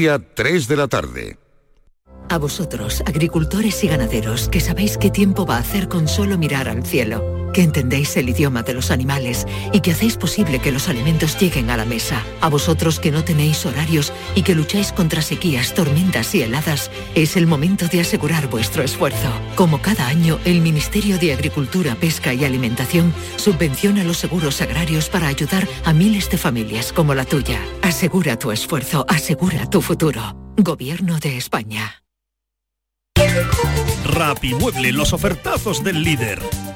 Día 3 de la tarde. A vosotros, agricultores y ganaderos, que sabéis qué tiempo va a hacer con solo mirar al cielo, que entendéis el idioma de los animales y que hacéis posible que los alimentos lleguen a la mesa. A vosotros que no tenéis horarios y que lucháis contra sequías, tormentas y heladas, es el momento de asegurar vuestro esfuerzo. Como cada año, el Ministerio de Agricultura, Pesca y Alimentación subvenciona los seguros agrarios para ayudar a miles de familias como la tuya. Asegura tu esfuerzo, asegura tu futuro. Gobierno de España. Rapimueble, los ofertazos del líder.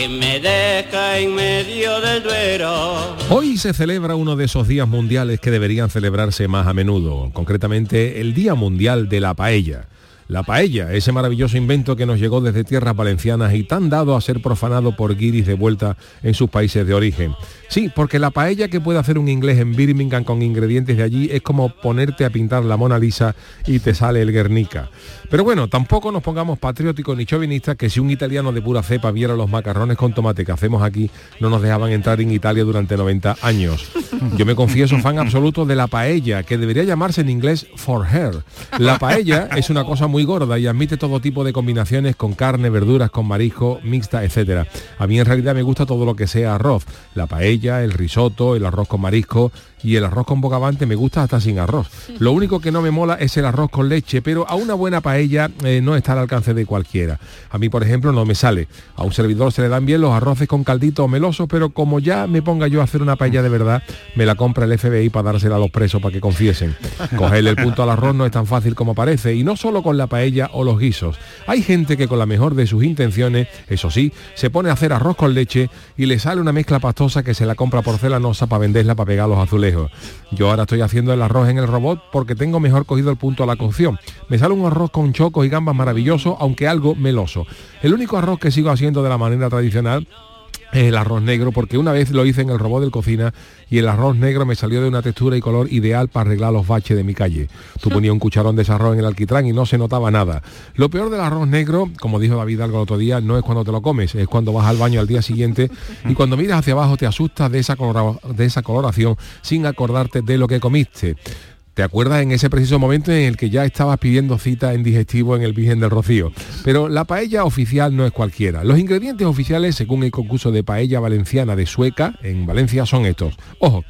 que me deja en medio del duero. Hoy se celebra uno de esos días mundiales que deberían celebrarse más a menudo, concretamente el Día Mundial de la Paella. La paella, ese maravilloso invento que nos llegó desde tierras valencianas y tan dado a ser profanado por guiris de vuelta en sus países de origen. Sí, porque la paella que puede hacer un inglés en Birmingham con ingredientes de allí es como ponerte a pintar la Mona Lisa y te sale el Guernica. Pero bueno, tampoco nos pongamos patrióticos ni chauvinistas que si un italiano de pura cepa viera los macarrones con tomate que hacemos aquí, no nos dejaban entrar en Italia durante 90 años. Yo me confieso fan absoluto de la paella, que debería llamarse en inglés for her. La paella es una cosa muy gorda y admite todo tipo de combinaciones con carne, verduras, con marisco, mixta, etcétera. A mí en realidad me gusta todo lo que sea arroz. La paella, el risotto, el arroz con marisco y el arroz con bogavante me gusta hasta sin arroz. Lo único que no me mola es el arroz con leche, pero a una buena paella eh, no está al alcance de cualquiera. A mí, por ejemplo, no me sale. A un servidor se le dan bien los arroces con caldito o melosos, pero como ya me ponga yo a hacer una paella de verdad, me la compra el FBI para dársela a los presos para que confiesen. Cogerle el punto al arroz no es tan fácil como parece, y no solo con la paella o los guisos. Hay gente que con la mejor de sus intenciones, eso sí, se pone a hacer arroz con leche y le sale una mezcla pastosa que se la compra porcelanosa para venderla para pegar los Yo ahora estoy haciendo el arroz en el robot porque tengo mejor cogido el punto a la cocción. Me sale un arroz con chocos y gambas maravilloso, aunque algo meloso. El único arroz que sigo haciendo de la manera tradicional el arroz negro porque una vez lo hice en el robot de cocina y el arroz negro me salió de una textura y color ideal para arreglar los baches de mi calle. Tú ponías un cucharón de ese arroz en el alquitrán y no se notaba nada. Lo peor del arroz negro, como dijo David algo el otro día, no es cuando te lo comes, es cuando vas al baño al día siguiente y cuando miras hacia abajo te asustas de esa, de esa coloración sin acordarte de lo que comiste. ¿Te acuerdas en ese preciso momento en el que ya estabas pidiendo cita en digestivo en el Virgen del Rocío? Pero la paella oficial no es cualquiera. Los ingredientes oficiales, según el concurso de paella valenciana de Sueca, en Valencia, son estos. Ojo,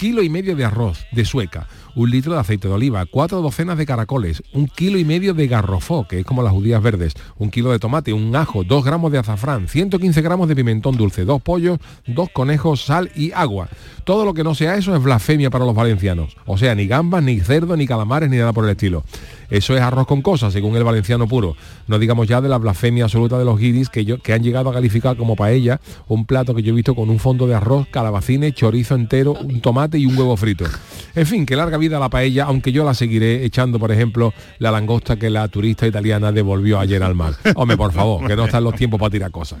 kilo y medio de arroz de Sueca, un litro de aceite de oliva, cuatro docenas de caracoles, un kilo y medio de garrofó, que es como las judías verdes, un kilo de tomate, un ajo, dos gramos de azafrán, 115 gramos de pimentón dulce, dos pollos, dos conejos, sal y agua. Todo lo que no sea eso es blasfemia para los valencianos. O sea, ni gambas, ni cerdo, ni calamares, ni nada por el estilo. Eso es arroz con cosas, según el valenciano puro. No digamos ya de la blasfemia absoluta de los guiris que, yo, que han llegado a calificar como paella un plato que yo he visto con un fondo de arroz, calabacines, chorizo entero, un tomate y un huevo frito. En fin, que larga vida la paella, aunque yo la seguiré echando, por ejemplo, la langosta que la turista italiana devolvió ayer al mar. Hombre, por favor, que no están los tiempos para tirar cosas.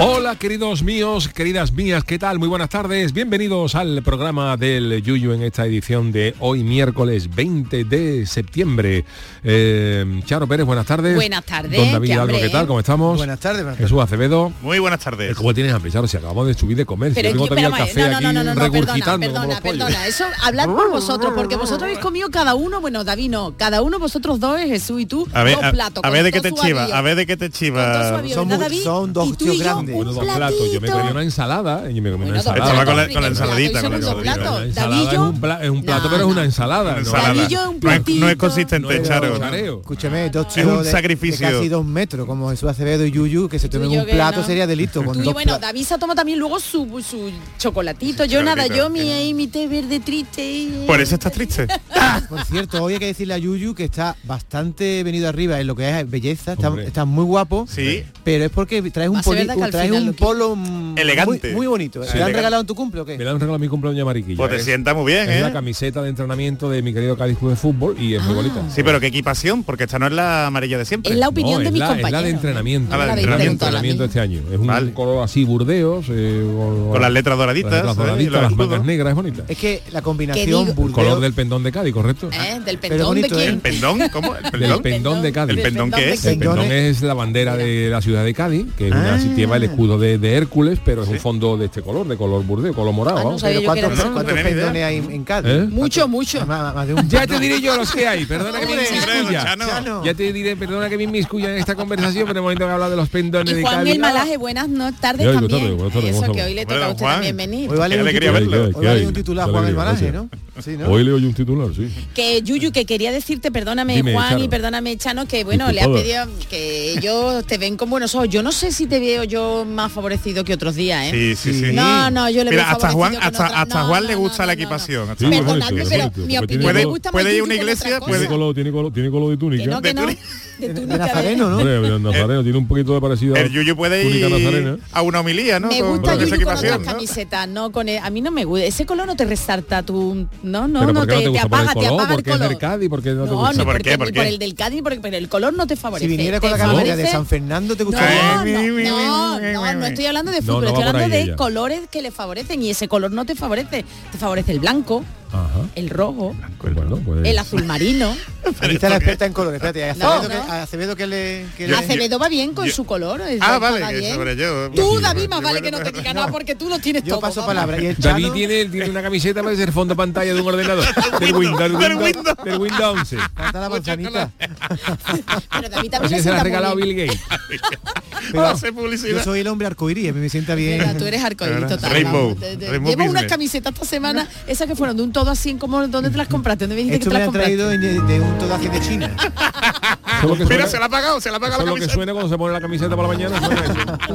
Hola queridos míos, queridas mías, ¿qué tal? Muy buenas tardes, bienvenidos al programa del Yuyu en esta edición de hoy miércoles 20 de septiembre. Eh, Charo Pérez, buenas tardes. Buenas tardes. Don David qué Hidalgo, ¿qué tal? ¿eh? ¿Cómo estamos? Buenas tardes, buenas Jesús Acevedo. Muy buenas tardes. Eh, ¿Cómo tienes hambre, Charo? Si acabamos de subir de comer, si Pero tengo que, todavía el café no, no, aquí no, no, no, perdona, perdona, perdona. Eso, hablad por vosotros, porque vosotros habéis comido cada uno, bueno, David no, cada uno vosotros dos, Jesús y tú, A ver, dos a, platos. a ver de qué te chiva, a ver de qué te chiva. Son ¿verdad, mu- David? son dos Y tú y tíos yo, grandes. un Bueno, dos platos. Yo me comí una ensalada y me comí una Bueno, ensalada. Platos, con la- con la ensaladita, con la ensalada es un, pla- es un plato, No, pero es no. una ensalada. ¿no? Ensalada. Un No es, no es consistente, No es Charo. ¿no? Escúchame, dos Es un de- de, sacrificio. casi dos metros, como Jesús Acevedo y Yuyu, que se tomen un plato no. sería delito. Con y dos bueno, David se toma también luego su, su chocolatito. Yo nada, yo mi, ahí, mi té verde triste. Por eso estás triste. Por cierto, hoy hay que decirle a Yuyu que está bastante venido arriba en lo que es belleza, está, está muy guapo, Sí. pero es porque traes un, poli- al traes final un lo polo Elegante. Muy, muy bonito. Sí, ¿Te lo han regalado en tu cumple o qué? Me la han regalado a mi cumpleaños de mariquilla. Pues te Es- sienta muy bien, Es la ¿eh? camiseta de entrenamiento de mi querido Cádiz Club de Fútbol y es Ah. muy bonita. Sí, pero qué equipación, porque esta no es la amarilla de siempre. Es la opinión No, de es mis la, compañeros. Es la de entrenamiento. Ah, la de entrenamiento. entrenamiento este año. Es un Vale. color así burdeos. eh, con, Con las letras doraditas, las, letras ¿eh? Doraditas, las mangas negras, es bonita. Es que la combinación digo- El burdeo- color del pendón de Cádiz, correcto. ¿Eh? Del Pero pendón de ¿eh? quién. ¿El pendón? ¿Cómo? ¿El pendón? de Cádiz. ¿El pendón qué es? de El pendón es la bandera de la ciudad de Cádiz, que es una, Ah. lleva el escudo de, de Hércules, pero es un fondo de este color, de color burdeo, color morado. Ah, no Pero ¿Cuántos, no, cuántos pendones hay en, Cádiz? ¿Eh? Mucho, mucho. Más, más de un Ya te diré yo los que hay, perdona que me inmiscuya. Ya te diré, perdona que me inmiscuya en esta conversación, pero el momento que habla de los pendones Y de Juan Cádiz. el Malaje, buenas no, tardes también. Eso ¿cómo que hoy le toca a usted Juan. también venir. Hoy vale, un titular, Juan el Malaje. ¿no? Sí, ¿no? Hoy leo yo un titular, sí. Que Yuyu, que quería decirte, perdóname Dime, Juan Charo. y perdóname Chano, que bueno, le ha Disculpada. pedido que ellos te ven con buenos ojos. Yo no sé si te veo yo más favorecido que otros días, ¿eh? Sí, sí, sí. No, no, yo le veo hasta Juan, hasta, otra- hasta no, Juan no, le gusta no, la no, no. equipación. hasta Sí, pero mi opinión me gusta puede más ir a una iglesia, puede- Tiene color, tiene color, tiene color de Que túnica. no, que de no. De De túnica Nazareno, ¿no? Hombre, el nazareno tiene un poquito de parecido. El Yuyu puede túnica ir a una homilía, ¿no? Me gusta con esa Yuyu con otras camisetas, no con el- a mí no me gusta. Ese color no te resalta tu no, no, no ¿por te, no te te? ¿Por el apaga, te apaga el ¿Porque es color. del Cádiz? ¿Por qué no te No, gusta? ni ¿Por porque, qué? ¿Por qué? por el del Cádiz, porque, pero el color no te favorece. Si viniera con ¿Te la campaña de? San Fernando, ¿te No, gustaría? no, no, no, no estoy hablando de No, fútbol, no va estoy hablando de ella. colores que le favorecen y ese color no te favorece. Te favorece el blanco, Ajá. el rojo, Bueno, pues... el azul marino. Aquí está la experta en colores. Espérate, a No, Acevedo, que, no. a Acevedo que le... Que le- Acevedo va bien con yo- su color. Ah, vale, bien. sobre yo. Tú, David, más vale que no te diga nada porque tú lo tienes Yo todo. paso vamos. palabra. Y el David tiene, tiene una camiseta para ser fondo pantalla de un ordenador. del Windows, del Windows, del Windows 11. falta la manzanita. Pero David también se la ha regalado. Bill Gates. Pero Hace yo publicidad. Soy el hombre arcoíris, a mí me sienta bien. Mira, tú eres arcoíris total. Rainbow, Rainbow Llevo unas camisetas esta semana, esas que fueron de un todo así en como ¿dónde te las compraste? ¿Dónde me dijiste Esto que me te las han compraste? traído de, de un todo así de China. Que Mira, suena, se la ha pagado, se la ha pagado la lo que camiseta. suena cuando se pone la camiseta por la mañana.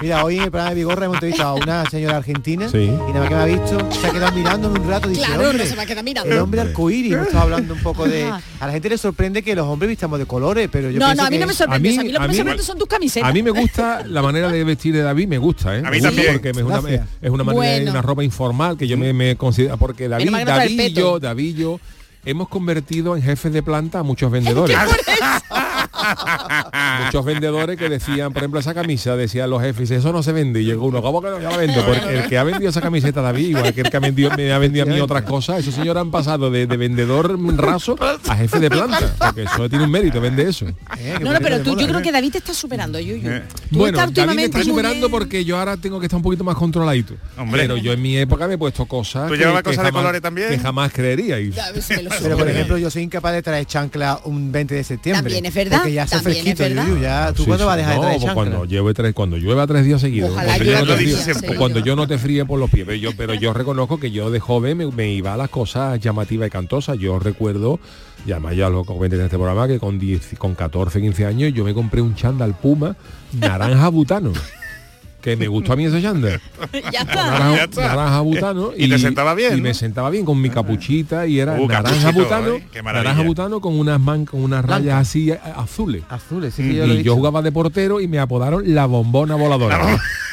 Mira, hoy en el programa de Vigorra hemos entrevistado a una señora argentina Sí. y nada más que me ha visto, se ha quedado mirándome un rato y dice, Claro, hombre, no se a quedar mirando. el hombre arcoíris, hemos estado hablando un poco de... A la gente le sorprende que los hombres vistamos de colores, pero yo No, no, a mí que- no me sorprende. A mí- A mí lo a que me sorprende son tus camisetas. A mí me gusta la manera de vestir de David, me gusta, ¿eh? A mí también. Porque es una, Gracias. es una manera, Bueno. una ropa informal que yo me, me considero, porque David, David peto. yo, David yo, hemos convertido en jefes de planta a muchos vendedores. muchos vendedores que decían, por ejemplo, esa camisa, decían los jefes, eso no se vende. Y llegó uno, ¿cómo que no se la vendo? Porque el que ha vendido esa camiseta, David, igual que el que ha vendido, me ha vendido a mí otras cosas, esos señores han pasado de, de vendedor raso a jefe de planta. Porque eso tiene un mérito, vende eso. Eh, No, no, pero tú, yo creo ¿eh? que David te está superando, Yuyu. Eh. Bueno, David me últimamente está superando bien. porque yo ahora tengo que estar un poquito más controladito. Hombre. Pero yo en mi época me he puesto cosas ¿Tú que, cosas de jamás- colores también? que jamás. Ya, lo Pero por ejemplo, yo soy incapaz de traer chancla un 20 de septiembre. También es verdad, Porque ya hace fresquito. Yuyu, ya. ¿Tú Sí, cuándo sí. vas a dejar No, de traer pues chancla? cuando lleve tres, cuando llueva tres días seguidos. Ojalá cuando, yo no te días cuando yo no te fríe por los pies. Pero yo, pero yo reconozco que yo de joven me, me iba a las cosas llamativas y cantosas. Yo recuerdo, y además ya lo comenté en este programa, que con, 10, con 14, 15 años yo me compré un chándal Puma naranja butano. Que me gustó a mí ese chándal. ya está. naranja, Ya está. naranja butano Y te sentaba bien, y ¿no? me sentaba bien con mi capuchita y era Uh, naranja butano ¿eh? Naranja butano con unas man, con unas rayas así a- azules Azules, sí que yo lo he y yo dicho. jugaba de portero y me apodaron la bombona voladora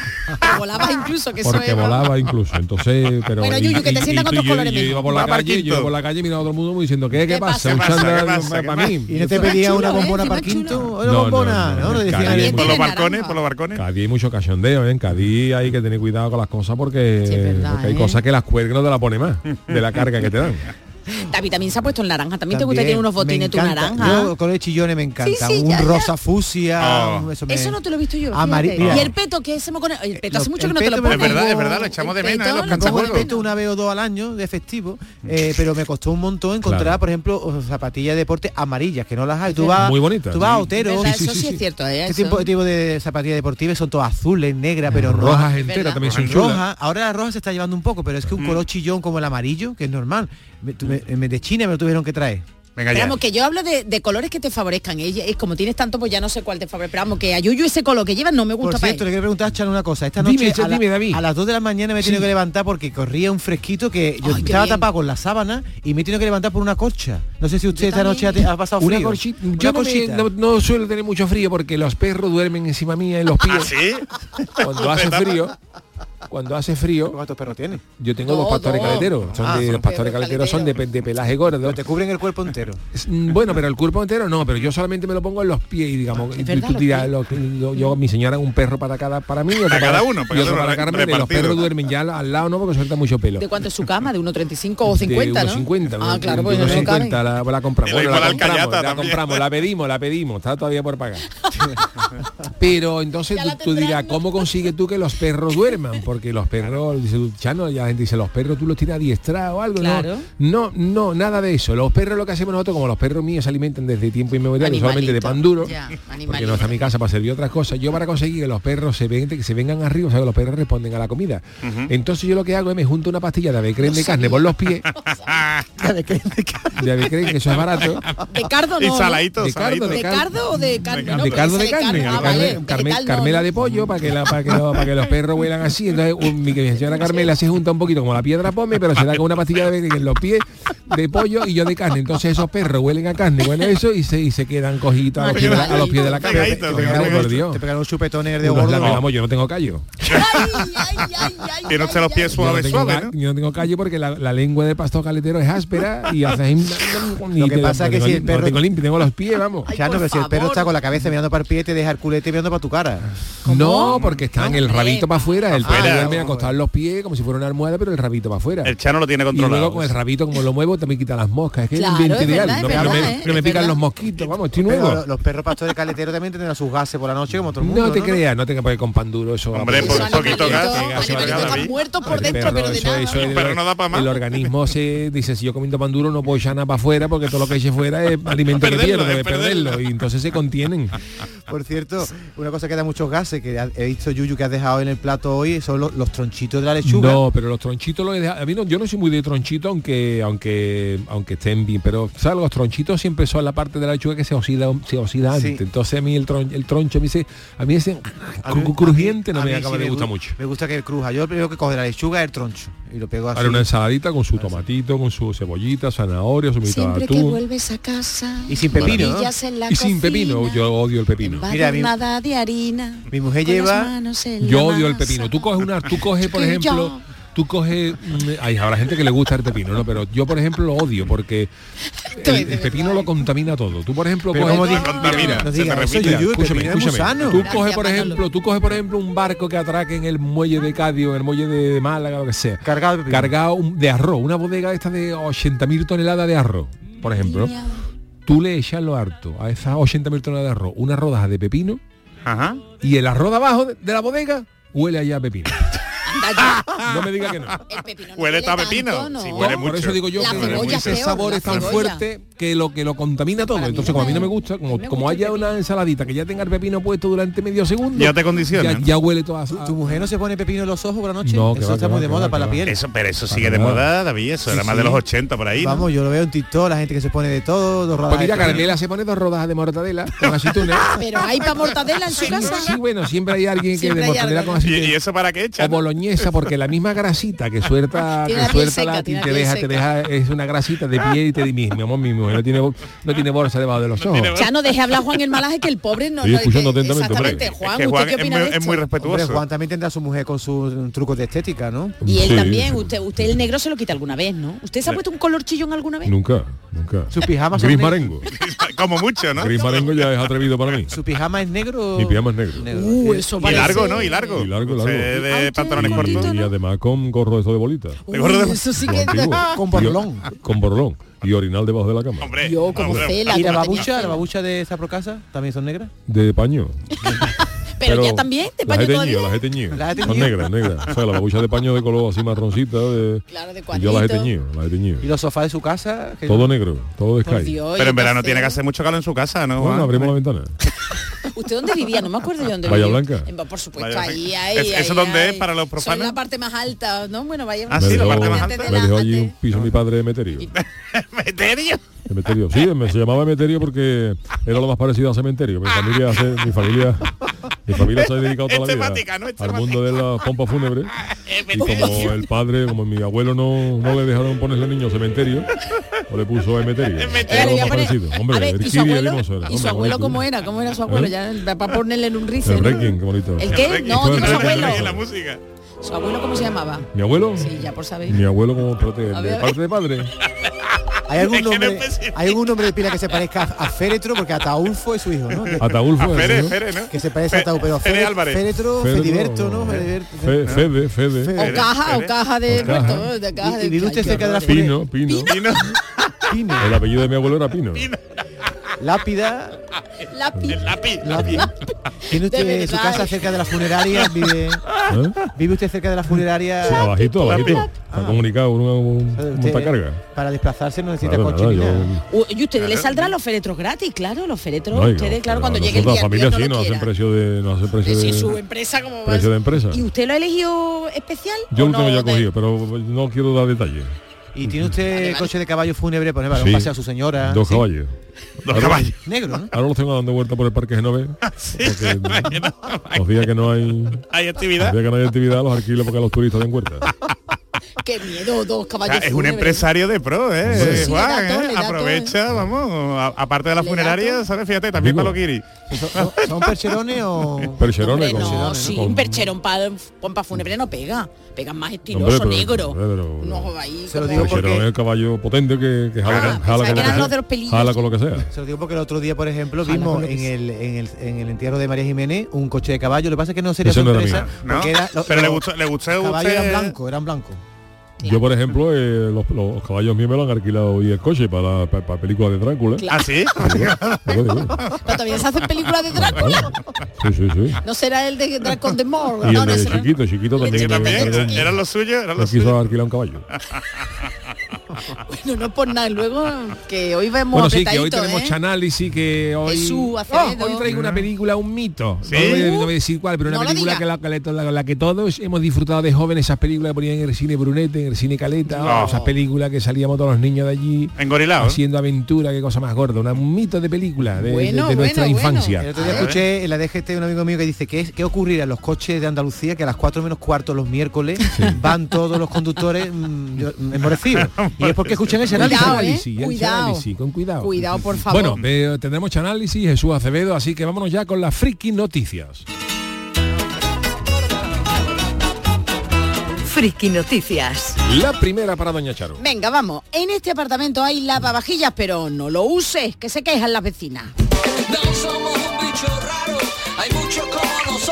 volaba incluso, que eso porque es- volaba incluso. Entonces, pero Bueno, Yuyu, que te sientas con tus yo, colores yo mismos. iba por la Va calle, yo por la calle mirando a todo el mundo diciendo, ¿qué, qué, ¿Qué pasa? pasa? Un chándal para ¿Qué para mí. Y no te Encima pedía una ¿eh? bombona para el quinto, una No, no, bombona, no, ¿no? Por los balcones, por los balcones. Cádiz hay mucho cachondeo, ¿eh? en Cádiz hay que tener cuidado con las cosas porque, hay ¿eh? cosas que las cuelgan no te la pone más de la carga que te dan. David también se ha puesto el naranja. ¿También, te gusta tener unos me botines tu encanta. naranja? Yo colores chillones me encantan. Sí, sí, un ya, ya. rosa fusia. Oh. Eso, me- Eso no te lo he visto yo. Amari- fíjate. mira. y el peto, que ese me con el peto hace mucho el que no te lo peto me pones. Es verdad, es verdad, lo echamos de El menos, ¿eh? los Me echamos el de peto una vez o dos al año de festivo, eh, pero me costó un montón encontrar, Claro. por ejemplo, zapatillas de deporte amarillas, que no las hay. Tú vas, Muy bonitas, Tú vas a. Otero, eso sí, es cierto. ¿eh? este tipo, tipo de zapatillas deportivas son todas azules, negras, pero rojas rojas. enteras también son chulas. Roja, ahora la roja se está llevando un poco, pero es que un color chillón como el amarillo, que es normal. Me- tú- me- me- de China me lo tuvieron que traer. Venga Pero ya. vamos, que yo hablo de, de colores que te favorezcan. Ella, es como tienes tanto, pues ya no sé cuál te favorece. Pero vamos, que a Yuyu ese color que llevas no me Por gusta para cierto, le él. quiero preguntar a Chan una cosa. Esta Dime, noche Chan, a, la- dime, David. a las 2 de la mañana me he tenido que levantar porque corría un fresquito que yo Ay, estaba tapado con la sábana y me he tenido que levantar por una colcha. No sé si usted Yo esta noche ha, pasado Una frío. corchita. Una Yo no, me- corchita. no- no suelo tener mucho frío porque los perros duermen encima mía en los pies. ¿Ah, sí? Cuando hace frío, cuando hace frío, ¿Cuántos perros tienes? yo tengo dos Dos, pastores dos. caleteros. Son Ah, de, son los pastores caleteros son de, pe- de pelaje gordo. Pero te cubren el cuerpo entero. Es- mm, Bueno, pero el cuerpo entero no, pero yo solamente me lo pongo en los pies y digamos, y verdad, tú los lo- lo- yo, mi señora un perro para cada para mí, otro Para cada uno, para y otro para Carmen, y los repartido. perros duermen ya al, lado no porque suelta mucho pelo. ¿De cuánto es su cama? ¿De 1,35 o 50, de no? 50, Ah, claro, pues de no 50 la, la compramos. Bueno, la compramos, la compramos, la pedimos, la pedimos, está todavía por pagar. Pero entonces tú, dirás. ¿cómo consigues tú que los perros duerman? Porque los perros, dice Chano, ya la gente dice, los perros tú los tienes adiestrados o algo. Claro. No, no, no, nada de eso. Los perros lo que hacemos nosotros, como los perros míos se alimentan desde tiempo inmemorial, solamente de pan duro, Ya, porque no está en mi casa para servir otras cosas, yo para conseguir que los perros se, ven, que se vengan arriba, o sea, que los perros responden a la comida. Entonces yo lo que hago es me junto una pastilla de avecren de carne por los pies, de avecren, que eso es barato, De cardo no. Y saladito, De cardo. ¿De cardo o de carne? No, de porque cardo de carne, Ah, carne- carmela de pollo para que, la- para, que lo- para que los perros huelan así. Entonces mi, mi señora Carmela se junta un poquito como la piedra pome, pero se da con una pastilla de en los pies de pollo y yo de carne. Entonces esos perros huelen a carne, huelen a eso y se, y se quedan cogitos a los, pies de la, a los pies de la cama. Pegaditos, Te cago por Dios. Te pegaron un chupetones de gordo. yo no tengo callo. Tiene usted los pies ay. Yo no suaves, suaves, ¿no? yo no tengo callo porque la, la lengua del pastor caletero es áspera y hace Lo que pasa es que si el perro- tengo limpio, tengo los pies, vamos. Pero si el perro está con la cabeza mirando para el pie, te deja el culete mirando para tu cara. No, porque está en el rabito para afuera, el perro Afuera. Duerme acostado en los pies como si fuera una almohada, pero el rabito para afuera. El Chano lo tiene Y controlado. luego con el rabito, como lo muevo, también quita las moscas. Es que Claro, es un ambiente es ideal. verdad, no, es no me, ¿eh? no me pican los mosquitos, vamos, estoy nuevo. lo- los perros pastores caleteros también tendrán sus gases por la noche como todo el mundo. No te creas, no tengas que con pan duro eso. Hombre, por poquito gas, están muertos por El dentro, pero de nada. El organismo se dice, si yo comiendo pan duro no puedo echar nada para afuera porque todo lo que eche fuera es alimento que pierdo, de perderlo. perderlo. Y entonces se contienen. Por cierto, una cosa que da muchos gases, que he visto Yuyu que has dejado en el plato hoy, son los, los tronchitos de la lechuga. No, pero los tronchitos los he dejado. A mí no, yo no soy muy de tronchito, aunque aunque aunque estén bien, pero ¿sabes? los tronchitos siempre son la parte de la lechuga que se oxida se oxida Sí. antes. Entonces a mí el, tron- el troncho a mí, se, a mí ese A mí- cru- crujiente no me acaba sí de me gustar gu- mucho. Me gusta que el cruja. Yo lo primero que coge la lechuga es el troncho y lo pego así. Ahora una ensaladita con su tomatito, con su cebollita, zanahoria, su mitad de Siempre que atún. vuelves a casa. Y sin pepino, ¿no? orillas en la Y sin pepino, yo odio el pepino. Mira, mi- embadurnada de harina. Mi mujer lleva- Yo odio el pepino. Tú coges una, tú coges, por ejemplo, yo- tú coges, mm, ay, habrá gente que le gusta el pepino, ¿no? Pero yo, por ejemplo, lo odio porque el, el pepino lo contamina todo. Tú, por ejemplo, Pero coges, contamina, no se diga eso, escúchame, escúchame. Tú coges, por ejemplo, tú coges, por ejemplo, un barco que atraque en el muelle de Cádiz o en el muelle de Málaga, lo que sea. Cargado de pepino. Cargado de arroz, una bodega esta de 80.000 toneladas de arroz, por ejemplo. Tú le echas lo harto a esas 80.000 toneladas de arroz, una rodaja de pepino Ajá. y el arroz de abajo de, de la bodega huele allá a pepino. No me diga que no. El pepino no Huele a tanto, pepino. ¿no? Sí, No, huele por eso digo yo La que cebolla ese peor, sabor es tan cebolla. fuerte que lo que lo contamina todo. Entonces, como a mí no me- gusta, como, me haya una ensaladita que ya tenga el pepino puesto durante medio segundo, Ya te condiciona. ya, ya huele todo a, ¿Tu, mujer no se pone pepino en los ojos por la noche? No, que Eso va, está que muy va, de moda va, para la piel. Eso, pero eso Para sigue de moda, David. Eso era más de los 80 por ahí. Vamos, yo lo veo en TikTok, la gente que se pone de todo, dos rodajas Pues mira. Carmela se pone dos rodajas de mortadela con aceitunas. Pero hay para mortadela en su casa. Sí, bueno, siempre hay alguien que de mortadela con ¿no? ¿Y, aceitunas. eso para qué O porque la misma grasita que suelta, Tiene que suelta seca, la te deja, te deja, es una grasita de piel y te di mi, mi amor, mi mujer no tiene, no tiene bolsa debajo de los ojos. Ya no deje hablar Juan el Malaje que el pobre no Estoy escuchando que- atentamente, hombre. Juan, Es que ¿usted Juan qué es opina muy, de es esto? muy Hombre, respetuoso. Juan también tendrá a su mujer con sus trucos de estética, ¿no? Y él Sí, también, sí. usted usted el negro se lo quita alguna vez, ¿no? ¿Usted se ha puesto un color chillón alguna vez? Nunca, nunca. Su pijama son Gris negros. marengo. Como mucho, ¿no? Gris marengo ya es atrevido para mí. ¿Su pijama es negro? Mi pijama es negro. Uh, eso Y largo, ¿no? Y largo. Y largo, largo. Usted Ah, de usted cortos. gordito, Y ¿no? además con gorro eso de bolita. Uy, gorro de- eso sí que... antiguo. Con borlón. Con borlón. Y orinal debajo de la cama. Hombre, Yo como hombre. cela. ¿Y la babucha? ¿La babucha de esa procasa también son negras? De paño. Pero, ya también, te las paño todavía. las he teñido. ¿Las he Son teñido? negras, negras. O sea, la babucha de paño de color así marroncita. De, Claro, de y yo las he teñido, las he teñido. ¿Y los sofás de su casa? que- Todo negro, todo de Sky. Dios, Pero en verano tiene que hacer mucho calor en su casa, ¿no? Bueno, Juan? abrimos la ventana. ¿Usted dónde vivía? No me acuerdo de dónde Bahía vivía. Blanca. En- Por supuesto, Bahía ahí, Blanca. ahí, ¿Es- ahí, eso dónde ahí. es para los profanos? la parte más alta, ¿no? Bueno, vaya Ah, me sí, la parte más alta. me dejó allí un piso mi padre de Emeterio. ¿Meterio? Emeterio. Sí, me, se llamaba Emeterio porque era lo más parecido a cementerio. Mi familia, hace- mi familia, mi familia se ha dedicado toda la vida ¿no? Al mundo de las pompas fúnebres. Y como el padre, como mi abuelo no, no le dejaron ponerle niño cementerio, o le puso Emeterio. Parecido. Hombre, ver, ¿y su abuelo, hermoso era. ¿y su abuelo cómo era? ¿Cómo era su abuelo? ¿Eh? Ya para ponerle en un rice. El ¿no? Qué bonito. ¿El qué? No, digo su abuelo. Y la música. ¿Su abuelo cómo se llamaba? ¿Mi abuelo? Sí, ya por saber. Mi abuelo como protege, A de parte de padre. ¿Hay algún, nombre. ¿Hay algún nombre de pila que se parezca a, a Féretro? Porque Ataulfo es su hijo, ¿no? Ataulfo. A Fere, ¿no? Fere, ¿no? Que se parece a Fe- Ataulfo, pero Fere Fere- Álvarez. Féretro, Fediberto, ¿no? Fede, Fede. Fede. O caja, o caja de O caja. muertos, de caja ¿Y- de y vive usted cerca de la. Pino, Pino. Pino, El apellido de mi abuelo era Pino. Lápida. Lápiz. Lápiz. Lápida. ¿Tiene usted su casa cerca de la funeraria? ¿Vive, ¿Eh? vive usted cerca de la funeraria? Sí, abajito, abajito. Lápiz. Está comunicado un, un, Usted, un montacarga. Para desplazarse no necesita Claro, coche nada, yo- Y ustedes les saldrán los féretros gratis, claro, los féretros. No, ustedes, no, claro, cuando llegue el nosotros, día, la familia sí, no nos hacen precio de, nos hacen precio de, su empresa como precio de empresa. ¿Y usted lo ha elegido especial? Yo lo tengo ya De- cogido, pero no quiero dar detalles. ¿Y tiene usted vale. coche de caballo fúnebre? Para Sí. un paseo a su señora. Dos Sí. caballos. Dos caballos. Negro, ¿no? Ahora los tengo dando vuelta por el parque. Porque bueno, los días que no hay Hay los actividad. días que no hay actividad los alquilo porque los turistas den vuelta. Qué miedo, dos O caballos sea, es un fúnebres. Sí, sí, Juan, da todo, ¿eh? da todo, Aprovecha, vamos, aparte de la funeraria. ¿sabes? Fíjate, también para los guiris. ¿Son, percherones o...? Percherones Hombre, no, con- sí, con- un percherón para pompa fúnebre no pega. Pega más Hombre, estiloso, pero- negro. hombre, pero- no, ahí Se lo digo Percherón porque- es el caballo potente que, que jala, Ah, jala con lo que los de sea. Jala con lo que sea. Se lo digo porque el otro día, por ejemplo, vimos en el, en, el, en el entierro de María Jiménez un coche de caballo. Lo que pasa es que no sería no sorpresa. ¿No? era- lo- Pero le gustó, le gustó caballos usted... eran blancos, eran Yo, por ejemplo, eh, los, los caballos míos me lo han alquilado hoy el coche para, para, para películas de Drácula. ¿Ah, sí? Lo. Pero todavía se hacen películas de Drácula. Sí, sí, sí. No será el de Dracon de Moore. Y no, el de no. chiquito, chiquito también. Chiquito también, eran los suyos, eran me los quiso alquilar un caballo. Bueno, no por nada. Luego que hoy vemos Bueno, sí, que hoy tenemos ¿eh? chanálisis que hoy... Jesús Acevedo. Oh, hoy traigo una película, un mito. ¿Sí? No, voy a, no voy a decir cuál, pero una película que la, que la- la que todos hemos disfrutado de jóvenes, esas películas que ponían en el cine Brunete, en el cine Caleta, No. esas películas que salíamos todos los niños de allí Engorilado. haciendo aventura, qué cosa más gorda, una- un mito de película de, de- Bueno, de nuestra bueno, bueno. infancia. El otro día escuché en la DGT un amigo mío que dice que es, ¿qué ocurrirá en los coches de Andalucía que a las 4 menos cuarto los miércoles van todos los conductores mm, mm, y es porque escuchan ese análisis. Cuidado, ¿eh? Análisis, Cuidado. análisis, con cuidado. Cuidado, por favor. Bueno, eh, tendremos análisis, Jesús Acevedo, así que vámonos ya con las friki noticias. Friki Noticias. La primera para Doña Charo. Venga, vamos. En este apartamento hay lavavajillas, pero no lo uses, que se quejan las vecinas.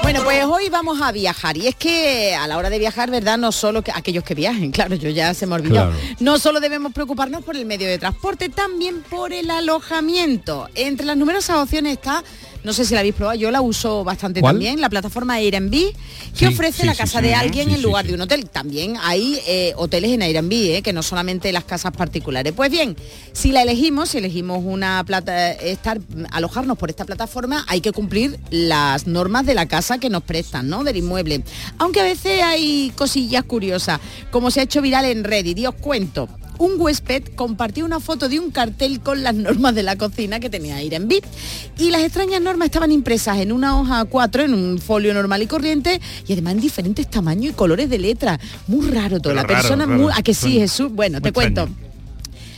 Bueno, pues hoy vamos a viajar y es que a la hora de viajar, ¿verdad? No solo que aquellos que viajen, claro, yo ya se me. Claro. No solo debemos preocuparnos por el medio de transporte, también por el alojamiento. Entre las numerosas opciones está, no sé si la habéis probado, yo la uso bastante ¿Cuál? también, la plataforma Airbnb, que Sí, ofrece sí, la casa sí. de alguien en lugar de un hotel. También hay eh, hoteles en Airbnb, eh, que no solamente las casas particulares. Pues bien, si la elegimos, si elegimos una plata, estar, alojarnos por esta plataforma, hay que cumplir las normas de la casa que nos prestan, ¿no? Del inmueble. Aunque a veces hay cosillas curiosas, como se ha hecho viral en Reddit, y os cuento. Un huésped compartió una foto de un cartel con las normas de la cocina que tenía Airbnb. Y las extrañas normas estaban impresas en una hoja A4, en un folio normal y corriente, y además en diferentes tamaños y colores de letra. Muy raro todo. Pero la raro, persona raro. muy... ¿A que sí, Jesús? Bueno, te cuento.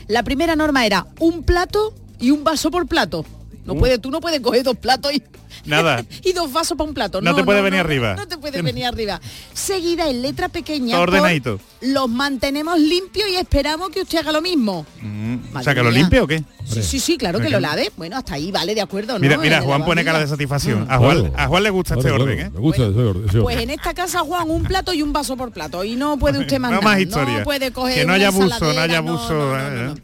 La primera norma era un plato y un vaso por plato. No Uh. puede, tú no puedes coger dos platos y, Nada. y dos vasos para un plato. No te puede venir arriba. No te puede venir arriba. Seguida en letra pequeña. Ordenadito. Los mantenemos limpios y esperamos que usted haga lo mismo. Mm, o sea, que lo limpie o qué? Sí, sí, sí, claro que lo lave. Bueno, hasta ahí vale, de acuerdo, ¿no? Mira, mira, Juan pone cara de satisfacción. A Juan, Claro. a Juan le gusta Claro, este claro, orden, ¿eh? Me gusta ese orden, ese Pues orden. en esta casa, Juan, un plato y un vaso por plato. Y no puede usted No mandar. más historia. No puede coger Que no haya abuso, no haya abuso, no, no, eh, no, no. eh.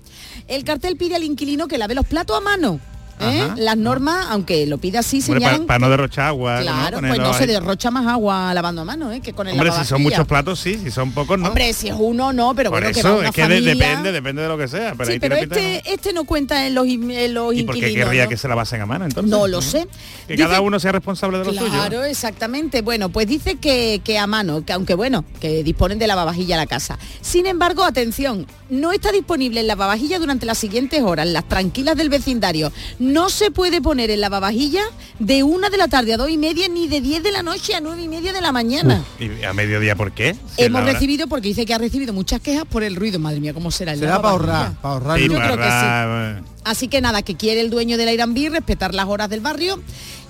El cartel pide al inquilino que lave los platos a mano. ¿Eh? Las normas, aunque lo pida así, Hombre, señalan... para no derrochar agua. Claro, pues no se derrocha más agua lavando a mano, ¿eh? que con el Hombre, si son muchos platos, sí, si son pocos, no. Hombre, si es uno, no, pero Por bueno, que va una es que de- familia... depende, depende de lo que sea. Pero sí, ahí pero tiene pinta de este, este no cuenta en los, en los no. ¿Y por qué querría ¿no? que se la basen a mano entonces? No lo sé. Que Dice- cada uno sea responsable de lo suyo. Claro, exactamente. Bueno, pues dice que, que a mano, que aunque bueno, que disponen de lavavajilla a la casa. Sin embargo, atención, no está disponible en lavavajilla durante las siguientes horas, las tranquilas del vecindario. No se puede poner en lavavajilla de una de la tarde a dos y media, ni de 10 de la noche a nueve y media de la mañana. ¿Y a mediodía por qué? Si Hemos recibido, porque dice que ha recibido muchas quejas por el ruido. Madre mía, ¿cómo será el Será para ahorrar, para ahorrar Sí, Yo luz. creo que sí. para- Así que nada, que quiere el dueño del Airbnb respetar las horas del barrio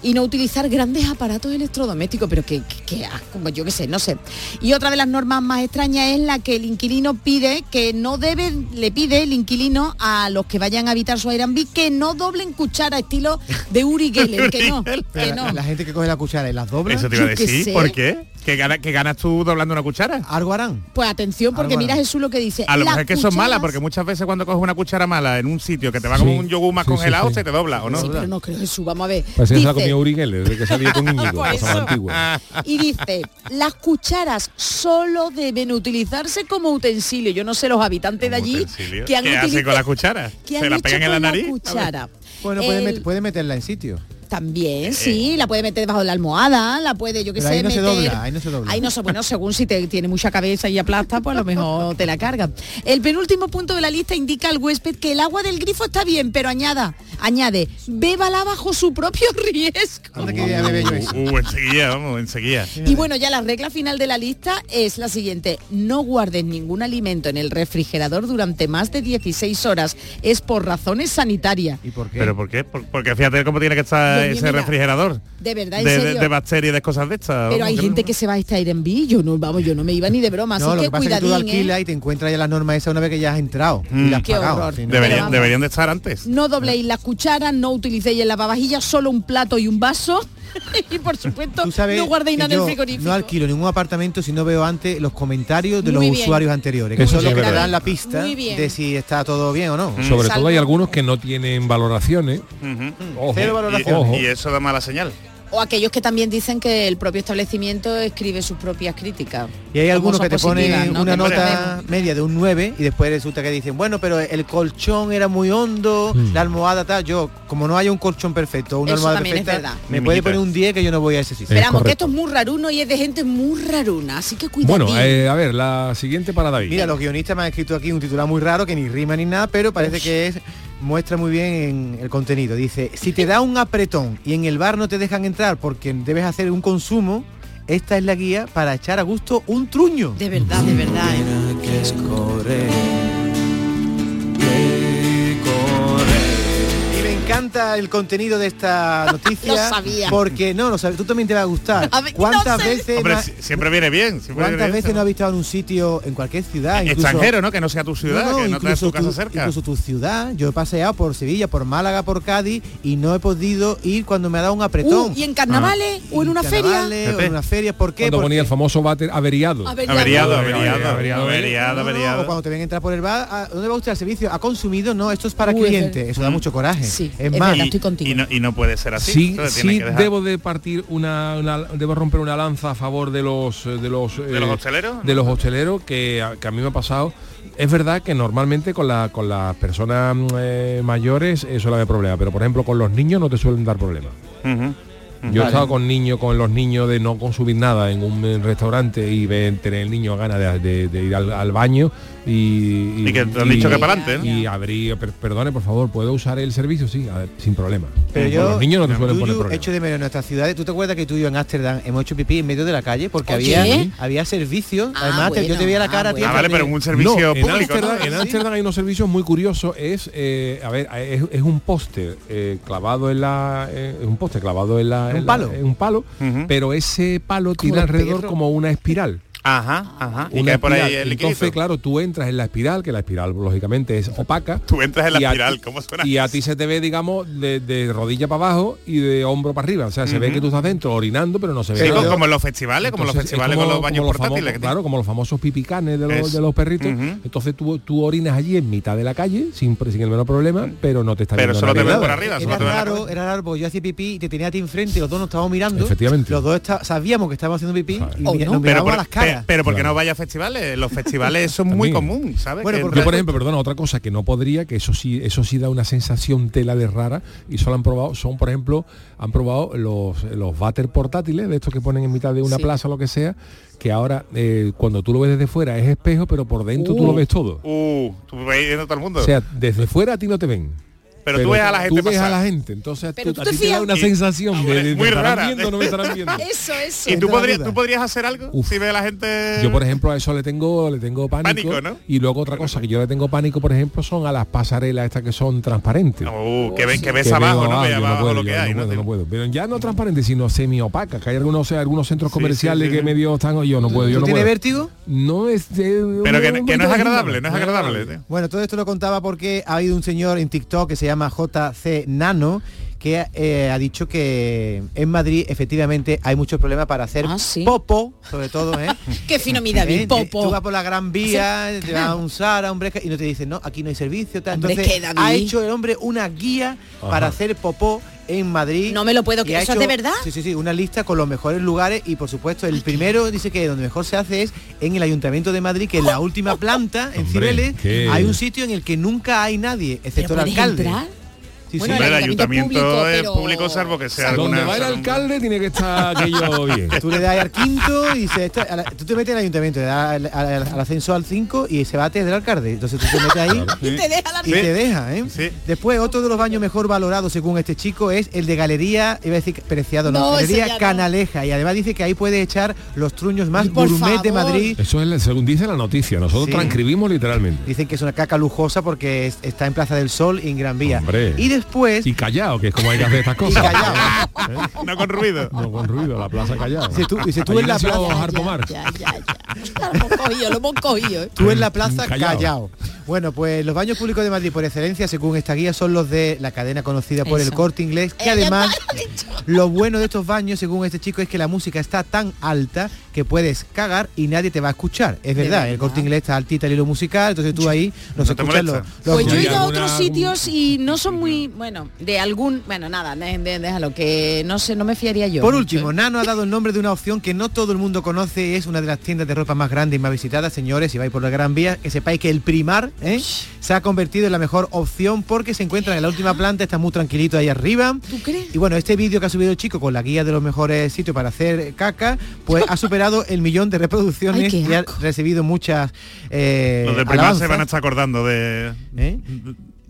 y no utilizar grandes aparatos electrodomésticos, pero que, que, que asco, pues yo qué sé, no sé. Y otra de las normas más extrañas es la que el inquilino pide, que no debe, le pide el inquilino a los que vayan a habitar su Airbnb que no doblen cuchara estilo de Uri Geller, que no, que no. la, la gente que coge la cuchara y las dobla, Eso te iba a decir. ¿Por qué? ¿Que, gana- que ganas tú doblando una cuchara? algo harán. Pues atención, porque mira. Jesús lo que dice. A lo mejor es que son malas, porque muchas veces cuando coges una cuchara mala en un sitio que te va como Sí. un yogur más Sí, congelado, sí. se te dobla, ¿o no? Sí, pero no creo Jesús, vamos a ver. Parece que se la Dice- comió Uri Geller, desde que salía con Íñigo, Pues cosa eso. antigua. Y dice, las cucharas solo deben utilizarse como utensilio. Yo no sé los habitantes de Como allí utensilio. que han ¿Qué hace utilizado- con la cuchara? ¿Qué ¿Se han la hecho pegan en la nariz? Cuchara? Bueno, puede, El- met- puede meterla en sitio. También, sí, la puede meter debajo de la almohada, la puede, yo qué sé, ahí no se meter... dobla, ahí no se dobla. Ahí no se, bueno, según si te tiene mucha cabeza y aplasta, pues a lo mejor te la carga. El penúltimo punto de la lista indica al huésped que el agua del grifo está bien, pero añada, añade, bébala bajo su propio riesgo. Eso. Uh, uh, enseguida, vamos, enseguida. Y bueno, ya la regla final de la lista es la siguiente. No guardes ningún alimento en el refrigerador durante más de 16 horas. Es por razones sanitarias. ¿Y por qué? ¿Pero por qué? Por- porque fíjate cómo tiene que estar ese mira, refrigerador. De verdad, en De, serio. de bacterias y de cosas de estas. Pero vamos, hay gente no- que se va a estar en yo no, vamos, yo no me iba ni de broma, así no, lo que que pasa es que tú cuidadín, ¿eh? alquilas y te encuentras ya la norma esa una vez que ya has entrado Mm. y la has Qué pagado. si no- Deberían, vamos. deberían de estar antes. No dobléis las cucharas, no utilicéis el lavavajillas, solo un plato y un vaso. y por supuesto, Tú sabes no guardéis nada en el frigorífico. no alquilo ningún apartamento si no veo antes los comentarios de Muy los bien. usuarios anteriores, que Eso son los que te dan la pista de si está todo bien o no. Sobre Salvo- todo hay algunos que no tienen valoraciones. Ojo, Cero Y, valoración. Ojo. y eso da mala señal. O aquellos que también dicen que el propio establecimiento escribe sus propias críticas. Y hay algunos que te ponen ¿no? una nota media de un 9 y después resulta que dicen, bueno, pero el colchón era muy hondo, Mm. la almohada tal. Yo, como no haya un colchón perfecto, una Eso almohada perfecta, me puede poner un 10 que yo no voy a ese sitio. Esperamos que esto es muy raruno y es de gente muy raruna, así que cuidado. Bueno, eh, a ver, la siguiente para David. Mira, los guionistas me han escrito aquí un titular muy raro que ni rima ni nada, pero parece que es muestra muy bien en el contenido. Dice, si te da un apretón y en el bar no te dejan entrar porque debes hacer un consumo, esta es la guía para echar a gusto un truño. de verdad, de verdad. ¿eh? Encanta el contenido de esta noticia. Lo sabía. Porque no, lo sabes, tú también te va a gustar. A ver, ¿Cuántas no sé. veces Hombre, no ha- si- siempre viene bien. siempre ¿Cuántas viene veces no has estado en un sitio en cualquier ciudad? incluso- Extranjero, ¿no? Que no sea tu ciudad, No, no, que no tengas tu casa tu, cerca. Incluso tu ciudad. Yo he paseado por Sevilla, por Málaga, por Cádiz y no he podido ir cuando me ha dado un apretón. Uh, ¿Y en carnavales o en una feria? carnavales, O en una feria. ¿Por qué? Cuando Porque- ponía el famoso váter averiado. Averiado. Averiado, Averiado, averiado, averiado, o cuando te ven entrar por el bar, ¿a ¿dónde va usted al servicio? ¿Ha consumido? No, esto es para cliente. Eso da mucho coraje. Sí, es es más, verdad. Y- estoy contigo. Y no, y no puede ser así. Sí, Entonces tiene sí, que dejar- debo de partir una, una- debo romper una lanza a favor de los eh, de los ¿De los hosteleros? de los hosteleros que, a- que a mí me ha pasado. Es verdad que normalmente con la con las personas mm, eh, mayores eso suele haber problema, pero por ejemplo con los niños no te suelen dar problemas. Yo he estado con niños, con los niños de no consumir nada en un eh, restaurante y ven tener el niño ganas de, de- de ir al, al baño y, Y que te han dicho que para adelante, ¿no? Y abrir, per- perdone, por favor, ¿puedo usar el servicio? Sí, a ver, sin problema. Pero Con yo, los niños no te suelen poner yo, problema. echo de menos en nuestras ciudades. ¿Tú te acuerdas que tú y yo en Ámsterdam hemos hecho pipí en medio de la calle? Porque había había servicio. Ah, Además, te- yo bueno, te veía la ah, cara. bueno. tía, Ah, vale, pero en un servicio No, público, en Ámsterdam hay unos servicios muy curiosos. Es, eh, a ver, es, es un poste eh, clavado en la, eh, es un poste clavado en la, ¿Un en la- palo? en un palo, pero ese palo tiene alrededor como una espiral. Ajá, ajá. Y Una que por ahí espiral. el Entonces, liquidito. claro, tú entras en la espiral, que la espiral lógicamente es opaca. Tú entras en la espiral, ti- ¿cómo suena? Y a ti se te ve, digamos, de, de rodilla para abajo y de hombro para arriba. O sea, se ve que tú estás dentro orinando, pero no se ve Sí, nada. como en los festivales, como los Entonces, es festivales como- con los baños como los portátiles. famosos- que claro, como los famosos pipicanes de los, Es. de los perritos. Entonces tú, tú orinas allí en mitad de la calle, sin, sin el menor problema, pero no te está Pero viendo solo te nada. por arriba, solo Era raro, era raro, porque yo hacía pipí y te tenía a ti enfrente y los dos nos estábamos mirando. Efectivamente. Los dos está- sabíamos que estábamos haciendo pipí y Oh, nos mirábamos por, a las caras. Pe- pero ¿por qué Claro. no vaya a festivales? Los festivales son muy común, ¿sabes? Bueno, porque- Yo, por ejemplo, perdona, otra cosa que no podría, que eso sí, eso sí da una sensación tela de rara, y solo han probado, son, por ejemplo, han probado los, los váter portátiles, de estos que ponen en mitad de una Sí. plaza o lo que sea, que ahora eh, cuando tú lo ves desde fuera es espejo, pero por dentro tú Uh. lo ves todo. Uh, tú ves viendo todo el mundo. O sea, desde fuera a ti no te ven. Pero, tú ves a la gente Tú ves a la gente, entonces Pero tú, tú a te te da una Y- sensación de, de- de Muy rara. viendo o no me estarán viendo. Eso, eso. ¿Y tú podrías, tú podrías hacer algo Uf. si ves a la gente? Yo, por ejemplo, a eso le tengo, le tengo pánico. Pánico, ¿no? Y luego otra cosa que yo le tengo pánico, por ejemplo, son a las pasarelas estas que son transparentes. Uh, que, ves, que ves Que abajo, ¿no? Abajo puedo, lo que hay, no, ¿no? puedo, no puedo. Pero ya no transparentes, sino semi-opacas, que hay algunos, algunos centros comerciales que medio están, yo no puedo, yo ¿Tú no tienes puedo. vértigo? No es Pero que, no es agradable, no es agradable. Bueno, todo esto lo contaba porque ha habido un señor en TikTok que se llama JC Nano que eh, ha dicho que en Madrid efectivamente hay muchos problemas para hacer Ah, sí. popo, sobre todo, ¿eh? Qué fino mi David, ¿Eh? popo. Tú vas por la Gran Vía, te vas a un Sara, un Breca y no te dicen, no, aquí no hay servicio. Tal. Entonces es ha hecho el hombre una guía para hacer popó en Madrid. No me lo puedo creer. ha ¿Eso es hecho- de verdad? Sí, sí, sí, una lista con los mejores lugares y por supuesto el primero dice que donde mejor se hace es en el Ayuntamiento de Madrid, que en la última planta, en Cibeles, hay un sitio en el que nunca hay nadie, excepto el ¿Pero puedes alcalde. entrar? Sí, Bueno, sí. Hombre, el ayuntamiento ayuntamiento público, es pero- público salvo que sea Donde alguna... va el alcalde tiene que estar aquello bien. Tú le das al quinto y dice, "Esta- a la- tú te metes en el ayuntamiento, le das al, al- al ascenso al 5 y se bate del alcalde. Entonces tú te metes ahí Y te deja la y te deja, ¿eh? Sí. Después, otro de los baños mejor valorados según este chico es el de Galería, iba a decir Preciado, no, No, Galería ya no. Canaleja. Y además dice que ahí puede echar los truños más gourmet de favor. Madrid. Eso es según dice la noticia. Nosotros Sí. transcribimos literalmente. Dicen que es una caca lujosa porque es- está en Plaza del Sol y en Gran Vía. Hombre. Y después, Y callado, que es como hay que hacer estas y cosas. callao. No con ruido. No con ruido, la plaza callado. Dice tú, dice tú Allí en la plaza. Harpo Marx. Ya, ya, ya. Lo hemos cogido, lo hemos cogido. ¿eh? Tú en la plaza Callao. callao. Bueno, pues los baños públicos de Madrid por excelencia, según esta guía, son los de la cadena conocida por el corte inglés, que además lo bueno de estos baños, según este chico, es que la música está tan alta que puedes cagar y nadie te va a escuchar. Es verdad, el corte inglés está altita el hilo musical, entonces tú ahí No te escuchas los, Pues yo he ¿Hay ido a otros sitios y no son muy, bueno, de algún, bueno, nada, déjalo, que no sé, no me fiaría yo. Por mucho, último. Nano ha dado el nombre de una opción que no todo el mundo conoce y es una de las tiendas de ropa más grandes y más visitadas, señores, si vais por la Gran Vía, que sepáis que el Primar ¿eh? se ha convertido en la mejor opción porque se encuentra en la última planta, está muy tranquilito ahí arriba. ¿Tú crees? Y bueno, este vídeo que ha subido el chico con la guía de los mejores sitios para hacer caca, pues ha superado el millón de reproducciones Ay, y ha recibido muchas eh, Los de primar se van a estar acordando de... ¿eh?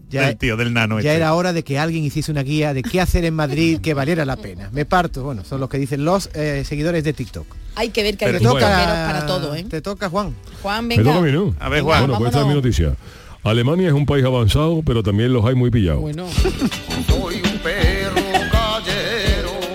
Ya- del tío, del nano. Ya este. era hora de que alguien hiciese una guía de qué hacer en Madrid que valiera la pena. Me parto, bueno, son los que dicen los eh, seguidores de TikTok. Hay que ver que hay Pero blogueros toca para todo, ¿eh? Te toca, Juan. Juan, Me venga. toca a mí, ¿no? A ver, Juan. Bueno, pues esta es mi noticia. Alemania es un país avanzado, pero también los hay muy pillados. Bueno,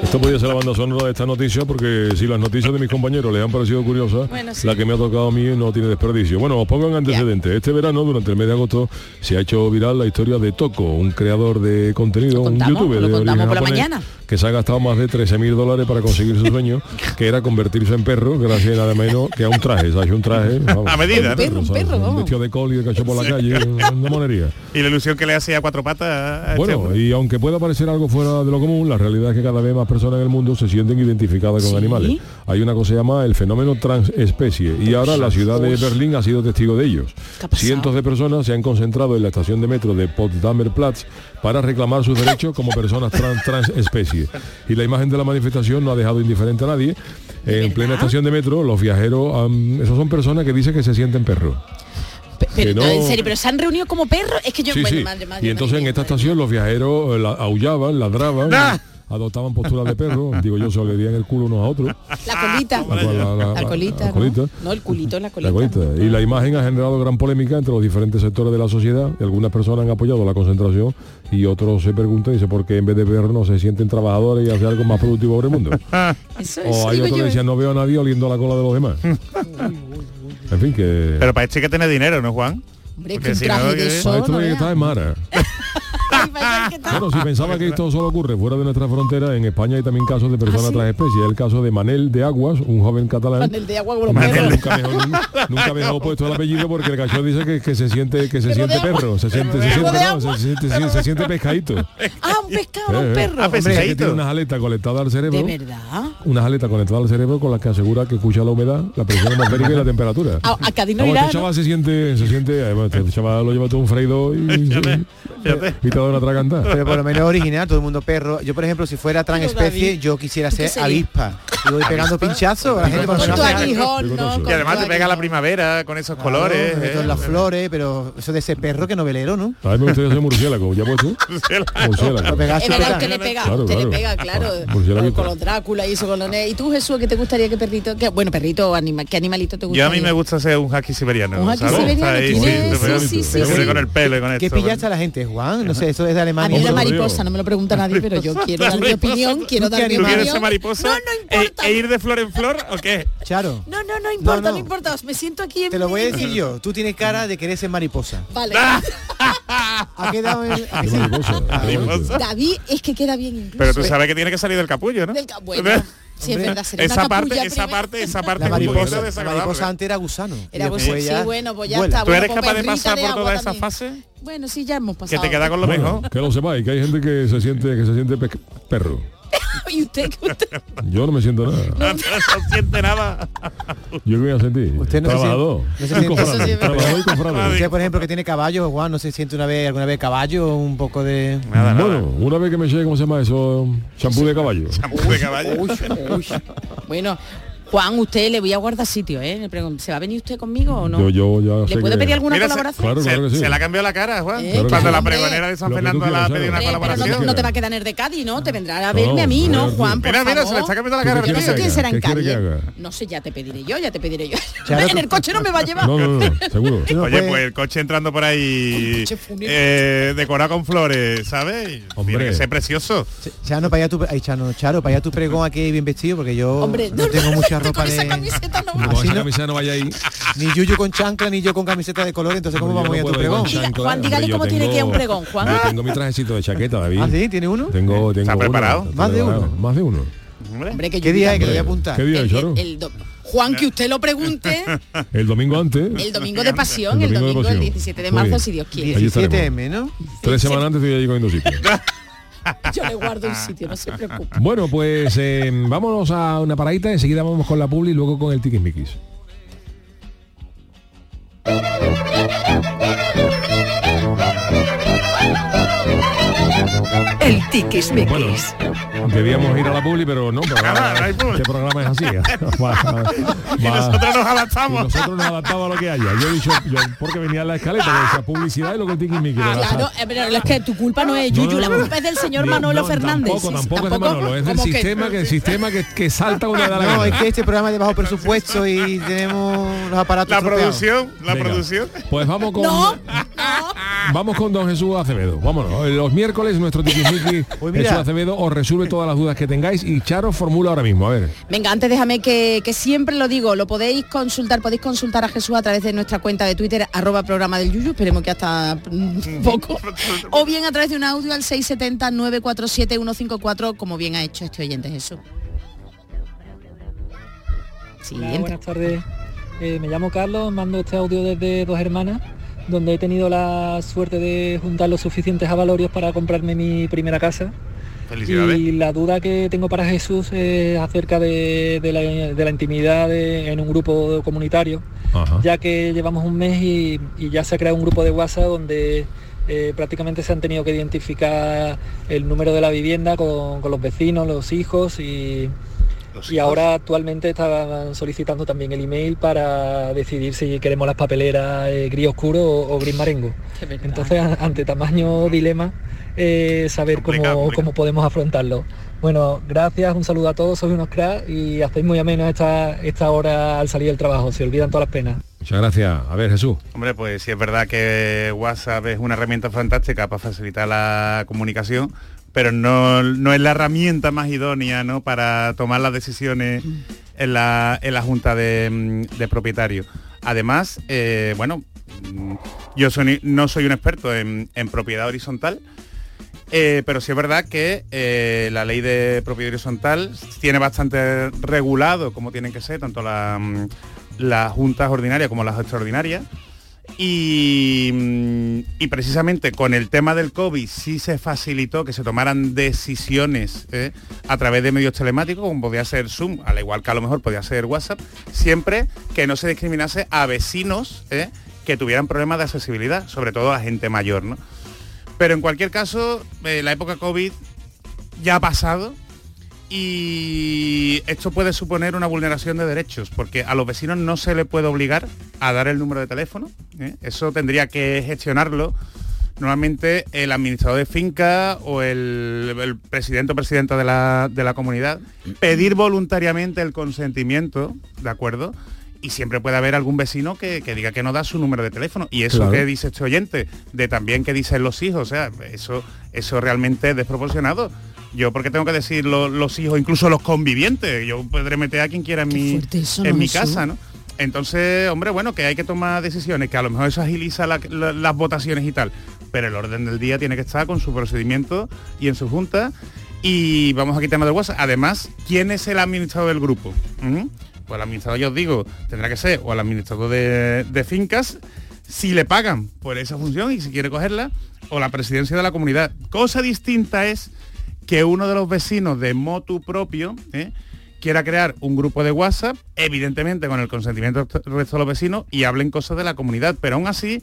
Esto podría ser la banda sonora de esta noticia porque si las noticias de mis compañeros les han parecido curiosas, Bueno, sí. la que me ha tocado a mí no tiene desperdicio. Bueno, os pongo en antecedentes. Este verano, durante el mes de agosto, se ha hecho viral la historia de Toco, un creador de contenido, Lo un contamos, youtuber lo de contamos origen por la japonés, mañana. Que se ha gastado más de 13.000 dólares para conseguir su sueño, que era convertirse en perro, gracias nada menos que a un traje. Se ha hecho un traje vamos, A medida, Un perro, un ¿sabes? perro, vamos. vestido de col y de cacho por la calle, una monería. Y la ilusión que le hacía a cuatro patas a este Bueno, y aunque pueda parecer algo fuera de lo común, la realidad es que cada vez más personas en el mundo se sienten identificadas con ¿Sí? animales. Hay una cosa que se llama el fenómeno transespecie y ahora la ciudad de Berlín ha sido testigo de ellos. Cientos de personas se han concentrado en la estación de metro de Potsdamer Platz para reclamar sus derechos como personas trans, nadie. Y la imagen de la manifestación no ha dejado indiferente a nadie. En plena estación de metro, los viajeros, han- esos son personas que dicen que se sienten perros. Pe- Pero, no- en serio, pero se han reunido como perros. Es que yo, Sí, bueno, sí. madre, madre, y entonces madre en esta madre estación los viajeros eh, la- aullaban, ladraban, ¡Ah! Adoptaban posturas de perro, digo yo, se le dían el culo unos a otros. La colita. La- la- la- La la- colita, la ¿no? colita. No, el culito, la La colita. colita. Y la imagen ha generado gran polémica entre los diferentes sectores de la sociedad. Y algunas personas han apoyado la concentración y otros se preguntan, dice, ¿por qué en vez de perros no se sienten trabajadores y hacer algo más productivo por el mundo? Eso, eso o hay otros que decían, no veo a nadie oliendo la cola de los demás. en fin, que... Pero para esto hay que tener dinero, ¿no, Juan? Hombre, porque que un si no, traje de ¿qué? eso, esto no tiene que veas. estar en Mara. Ay, vaya que está. Bueno, si pensaba que esto solo ocurre fuera de nuestra frontera, en España hay también casos de personas ¿Ah, sí? tras especie. El caso de Manel de Aguas, un joven catalán. Panel de agua con los Nunca, nunca mejor puesto el apellido porque el cachorro dice que, que se siente que se Perro siente perro, se siente, se siente, de no, agua. se siente, se, se siente pescadito. Ah, un pescado, Eh, un eh. perro. Ah, pescadito. tiene unas aletas conectadas al cerebro. De verdad. Unas aletas conectadas al cerebro con las que asegura que escucha la humedad, la presión atmosférica y la temperatura. A, a Cádiz no Vamos, irá, este ¿no? chaval se siente, se siente, además, este chaval lo lleva todo un freído y, una. Pero por lo menos original, todo el mundo perro. Yo, por ejemplo, si fuera transespecie, yo quisiera ¿tú qué ser avispa. Y voy pegando pinchazos a la gente Con tu aguijón, Qué Y además te pega la primavera con esos colores. ¿eh? las flores, pero eso de ese perro que novelero, ¿no? A mí me gustaría ser murciélago, ya puesto. Murciélago. Lo pegas Es verdad, usted le pega, Claro, usted le pega, claro. Yo la con, los Drácula y eso con los ¿Y tú, Jesús, qué te gustaría que perrito? Que, bueno, perrito o anima, ¿qué animalito te Yo gustaría? a mí me gusta ser un husky siberiano. Un husky siberiano, sí, sí, sí, con el pelo y con ¿Qué esto. pillaste a la gente, Juan? No sé, eso es de A Alemania. mí la mariposa, no me lo pregunta nadie, pero yo quiero dar mi opinión, quiero ¿Tú dar mi qué ¿Tú opinión. quieres ser mariposa? No, no e, importa. e ir de flor en flor o qué? Charo, No, no, no importa, no, no. importa. Me siento aquí en te lo voy a decir yo. Tú tienes cara de querer ser mariposa. Vale. Ha quedado en... Qué mariposa, Mariposa. David es que queda bien incluso. Pero tú sabes que tiene que salir del capullo, ¿no? Del ca- bueno, sí, es verdad, será esa una parte, esa parte, esa parte La mariposa, la mariposa antes era gusano. Era gusano, sí, ya bueno, pues ya vuela. está. ¿Tú eres Bueno, capaz de pasar perrita por de toda agua esa también. fase? Bueno, sí, ya hemos Que pasado. te queda con lo Bueno, mejor. que lo sepáis, que hay gente que se siente que se siente pe- perro. ¿Y usted? ¿Qué usted? Yo no me siento nada. No, no siente nada. Yo qué voy a sentir. Usted no se Trabajador. siente- no se Y siente- sí trabajador y cofrade. Usted, por ejemplo, que tiene caballo, Juan, ¿no se siente una vez, alguna vez caballo? Un poco de... Nada, nada. Bueno, una vez que me llegue, ¿cómo se llama eso? Champú de caballo. Champú de caballo. Bueno, Juan, usted le voy a guardar sitio, ¿eh? ¿Se va a venir usted conmigo o no? Yo, yo ya sé ¿Le puede que- pedir alguna Mira, colaboración? Claro, Se, claro que sí. se le ha cambiado la cara, Juan. Eh, Claro Cuando la pregonera de San Fernando le ha pedido una Hombre, pero no, colaboración. no te va a quedar en el de Cádiz, ¿no? Te vendrá a No, verme a mí, ¿no, no, Juan? Por Mira, mira, se le favor. está cambiando la ¿Tú cara. Yo no sé que quién será en ¿Qué quiere que Cádiz. No sé, ya te pediré yo, ya te pediré yo. Claro, en el coche no me va a llevar. No, no, no, seguro. No Oye, puedes- pues el coche entrando por ahí eh, decorado con flores, ¿sabes? Hombre. Tiene que ser precioso. Chano, para allá tu, ay, Chano, Charo, para allá tu pregón aquí bien vestido, porque yo Hombre, no, tengo mucha con ropa esa de... camiseta no Con. Así esa no- camisa no vaya ahí. Ni Yuyu con chancla, ni yo con camiseta de color, entonces ¿cómo vamos a ir a no tu con pregón? Chancla. Juan, dígale cómo tiene que ir a un tengo- pregón, Juan. Yo tengo mi trajecito de chaqueta, David. ¿Ah, sí? ¿Tiene uno? Tengo, tengo ¿Está uno. preparado? Más de uno. Más de uno. Hombre. Que ¿Qué día es que le voy a apuntar? ¿Qué día el- es, Charo? el- el Juan, que usted lo pregunte El domingo antes. el domingo de pasión, El el domingo de domingo, el pasión. 17 de marzo, si Dios quiere. Allí 17M, ¿no? Tres semanas antes estoy allí cogiendo sitio. Yo le guardo un sitio, no se preocupe. Bueno, pues eh, vámonos a una paradita, enseguida vamos con la publi y luego con el tiquismiquis. El tiquismiquis. Debíamos ir a la publi, pero no, pero no este programa es así. Va- va- Y nosotros nos y adaptamos. nosotros nos adaptamos a lo que haya. Yo he dicho, yo, porque venía en la escaleta, que decía publicidad y luego el tiquismiquis. pero Claro, hasta- eh, pero es que tu culpa no es No, Yuyu, no, la no. culpa es del señor Ni- Manolo no, Fernández. Tampoco, sí, tampoco es de Manolo, es del ¿Cómo que? sistema, que, el sistema que, que salta le da la No, gana. es que este programa es de bajo presupuesto y tenemos los aparatos La producción, la Venga, producción. Pues vamos con No, vamos con don Jesús Acevedo. Vámonos. Los miércoles nuestro tiquismiqui Pues. Jesús Acevedo os resuelve todas las dudas que tengáis y Charo formula ahora mismo. A ver. Venga, antes déjame que, que siempre lo digo, lo podéis consultar, podéis consultar a Jesús a través de nuestra cuenta de Twitter, arroba programa del Yuyu, esperemos que hasta poco. O bien a través de un audio al 670-947-154, como bien ha hecho este oyente Jesús. Hola, Siguiente. buenas tardes. Eh, me llamo Carlos, mando este audio desde Dos Hermanas, donde he tenido la suerte de juntar los suficientes avalorios para comprarme mi primera casa. Felicidades. Y la duda que tengo para Jesús es acerca de, de la, de la intimidad de- en un grupo comunitario, Ajá. ya que llevamos un mes y, y ya se ha creado un grupo de WhatsApp donde eh, prácticamente se han tenido que identificar el número de la vivienda con, con los vecinos, los hijos y, y ahora actualmente estaban solicitando también el email para decidir si queremos las papeleras eh, gris oscuro o, o gris marengo. Entonces, ante tamaño dilema, eh, saber cómo, cómo podemos afrontarlo. Bueno, gracias, un saludo a todos, sois unos cracks y hacéis muy ameno esta, esta hora al salir del trabajo, se olvidan todas las penas. Muchas gracias. A ver, Jesús. Hombre, pues sí es verdad que WhatsApp es una herramienta fantástica para facilitar la comunicación, pero no, no es la herramienta más idónea ¿no? para tomar las decisiones en la, en la junta de, mm, de propietarios. Además, eh, bueno, mm, yo soy- no soy un experto en, en propiedad horizontal, eh, pero sí es verdad que eh, la ley de propiedad horizontal tiene bastante regulado cómo tienen que ser tanto la, mm, las juntas ordinarias como las extraordinarias. Y, mm, y precisamente con el tema del COVID sí se facilitó que se tomaran decisiones ¿eh? a través de medios telemáticos, como podía ser Zoom, al igual que a lo mejor podía ser WhatsApp, siempre que no se discriminase a vecinos ¿eh? que tuvieran problemas de accesibilidad, sobre todo a gente mayor. ¿no? Pero en cualquier caso, eh, la época COVID ya ha pasado y esto puede suponer una vulneración de derechos, porque a los vecinos no se le puede obligar a dar el número de teléfono. ¿eh? Eso tendría que gestionarlo normalmente el administrador de finca o el, el presidente o presidenta de la, de la comunidad. Pedir voluntariamente el consentimiento, ¿de acuerdo? Y siempre puede haber algún vecino que, que diga que no da su número de teléfono. Y eso Claro. que dice este oyente, de también que dicen los hijos, o sea, eso, eso realmente es desproporcionado. Yo porque tengo que decir lo- los hijos, incluso los convivientes, yo podré meter a quien quiera en mi, eso, en ¿no, mi casa, ¿no? Entonces, hombre, bueno, que hay que tomar decisiones, que a lo mejor eso agiliza la- la- las votaciones y tal, pero el orden del día tiene que estar con su procedimiento y en su junta. Y vamos a quitarnos del WhatsApp. Además, ¿quién es el administrador del grupo? ¿Mm? Pues el administrador, yo os digo, tendrá que ser o el administrador de, de fincas, si le pagan por esa función y si quiere cogerla, o la presidencia de la comunidad. Cosa distinta es que uno de los vecinos de motu propio ¿eh? quiera crear un grupo de WhatsApp, evidentemente con el consentimiento del resto de los vecinos, y hablen cosas de la comunidad. Pero aún así,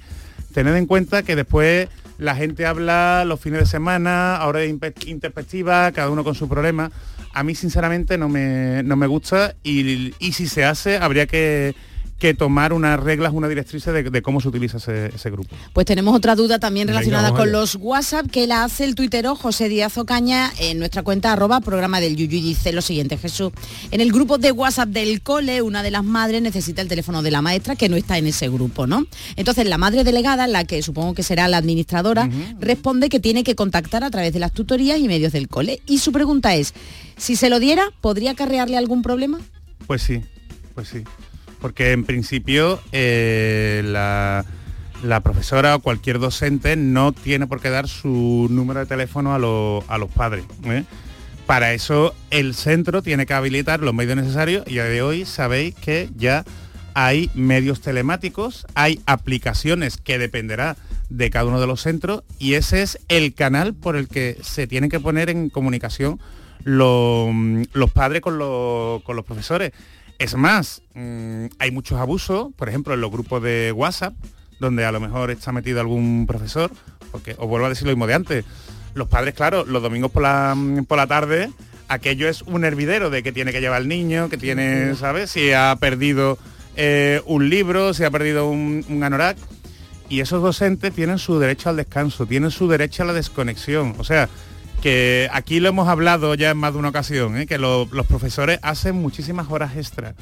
tened en cuenta que después la gente habla los fines de semana, ahora de introspectiva, cada uno con su problema. A mí sinceramente no me, no me gusta y, y si se hace habría que, que tomar unas reglas, una directriz de, de cómo se utiliza ese, ese grupo. Pues tenemos otra duda también relacionada con los WhatsApp que la hace el tuitero José Díaz Ocaña en nuestra cuenta arroba programa del Yuyu y dice lo siguiente, Jesús. En el grupo de WhatsApp del cole, una de las madres necesita el teléfono de la maestra que no está en ese grupo, ¿no? Entonces la madre delegada, la que supongo que será la administradora, responde que tiene que contactar a través de las tutorías y medios del cole. Y su pregunta es, si se lo diera, ¿podría acarrearle algún problema? Pues sí, pues sí. Porque en principio eh, la, profesora o cualquier docente no tiene por qué dar su número de teléfono a, lo- a los padres. ¿eh? Para eso el centro tiene que habilitar los medios necesarios y a día de hoy sabéis que ya hay medios telemáticos, hay aplicaciones que dependerá de cada uno de los centros y ese es el canal por el que se tienen que poner en comunicación lo- los padres con, los- con los profesores. Es más, mm, hay muchos abusos, por ejemplo, en los grupos de WhatsApp, donde a lo mejor está metido algún profesor, porque os vuelvo a decir lo mismo de antes. Los padres, claro, los domingos por la, mm, por la tarde, aquello es un hervidero de que tiene que llevar el niño, que tiene, ¿sabes? Si ha perdido eh, un libro, si ha perdido un, un anorak. Y esos docentes tienen su derecho al descanso, tienen su derecho a la desconexión. O sea, que aquí lo hemos hablado ya en más de una ocasión, ¿eh? que lo- los profesores hacen muchísimas horas extra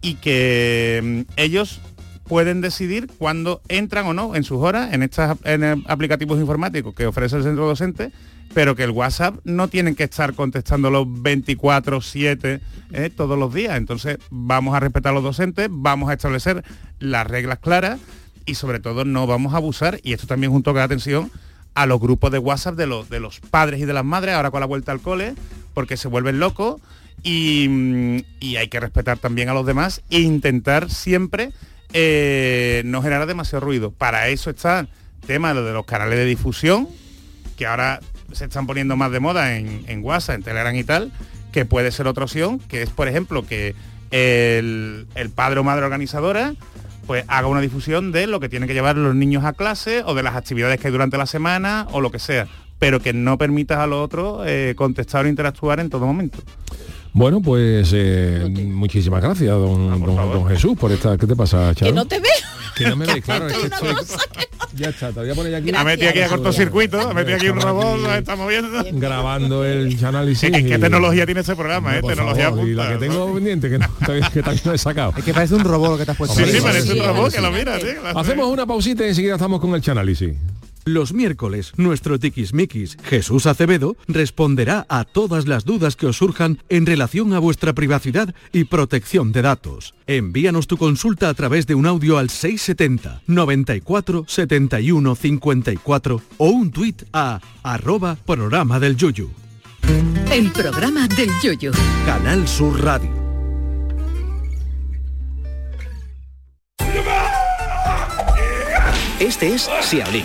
y que mm, ellos pueden decidir cuándo entran o no en sus horas en estos en, aplicativos informáticos que ofrece el centro docente, pero que el WhatsApp no tienen que estar contestando los 24/7 ¿eh? todos los días. Entonces vamos a respetar a los docentes, vamos a establecer las reglas claras y sobre todo no vamos a abusar, y esto también junto con la atención a los grupos de WhatsApp de los, de los padres y de las madres, ahora con la vuelta al cole, porque se vuelven locos y, mm, y hay que respetar también a los demás e intentar siempre eh, no generar demasiado ruido. Para eso está el tema de lo de los canales de difusión, que ahora se están poniendo más de moda en, en WhatsApp, en Telegram y tal, que puede ser otra opción, que es, por ejemplo, que el, el padre o madre organizadora pues haga una difusión de lo que tienen que llevar los niños a clase o de las actividades que hay durante la semana o lo que sea, pero que no permitas a los otros eh, contestar o interactuar en todo momento. Bueno, pues eh, muchísimas gracias, don, don- don Jesús, por esta. ¿Qué te pasa, Charo? Que no te veo. Que no me veis, claro. es que estoy- que Ya está, te voy a poner ya aquí. Ha metido aquí a cortocircuito, ha metido aquí un robot, nos está moviendo. Grabando el análisis. ¿Qué, qué y- tecnología tiene ese programa? No, eh? por Tecnología favor, y la punta. que tengo pendiente, que, no, que también no he sacado. Es que parece un robot lo que te has puesto. Sí, sí, parece un Sí, robot que lo sí. mira, sí. Hacemos una pausita y enseguida estamos con el chanálisis. Los miércoles, nuestro tiquismiquis, Jesús Acevedo, responderá a todas las dudas que os surjan en relación a vuestra privacidad y protección de datos. Envíanos tu consulta a través de un audio al 670 94 71 54 o un tuit a arroba programa del Yuyu. El programa del Yoyo. Canal Sur Radio. Este es Xiaolin,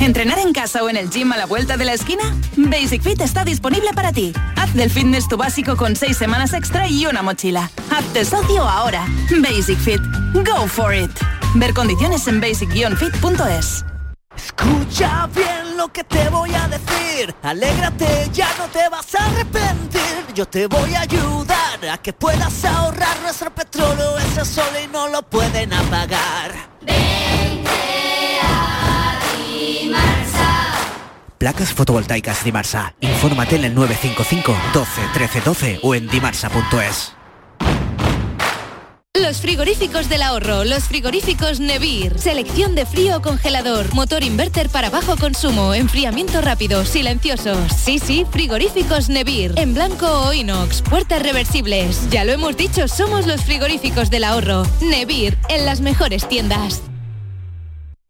¿Entrenar en casa o en el gym a la vuelta de la esquina? Basic Fit está disponible para ti. Haz del fitness tu básico con seis semanas extra y una mochila. Hazte socio ahora. Basic Fit. Go for it. Ver condiciones en basic-fit.es. Escucha bien lo que te voy a decir. Alégrate, ya no te vas a arrepentir. Yo te voy a ayudar a que puedas ahorrar nuestro petróleo. Ese sol y no lo pueden apagar. Placas fotovoltaicas Dimarsa. Infórmate en el 955 12 13 12 o en dimarsa.es. Los frigoríficos del ahorro, los frigoríficos Nevir. Selección de frío o congelador, motor inverter para bajo consumo, enfriamiento rápido, silenciosos. Sí, sí, frigoríficos Nevir. En blanco o inox, puertas reversibles. Ya lo hemos dicho, somos los frigoríficos del ahorro. Nevir, en las mejores tiendas.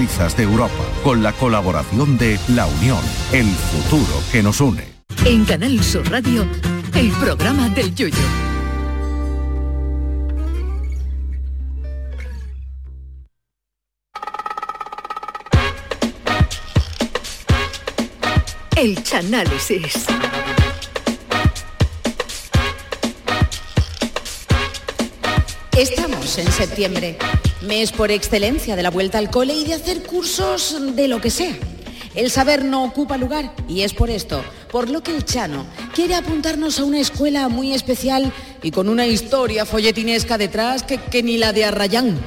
de Europa, con la colaboración de La Unión, el futuro que nos une. En Canal Sur Radio, el programa del Yoyo. El Chanálisis. Estamos en septiembre, mes por excelencia de la vuelta al cole y de hacer cursos de lo que sea. El saber no ocupa lugar y es por esto, por lo que el Chano quiere apuntarnos a una escuela muy especial y con una historia folletinesca detrás que, que ni la de Arrayán.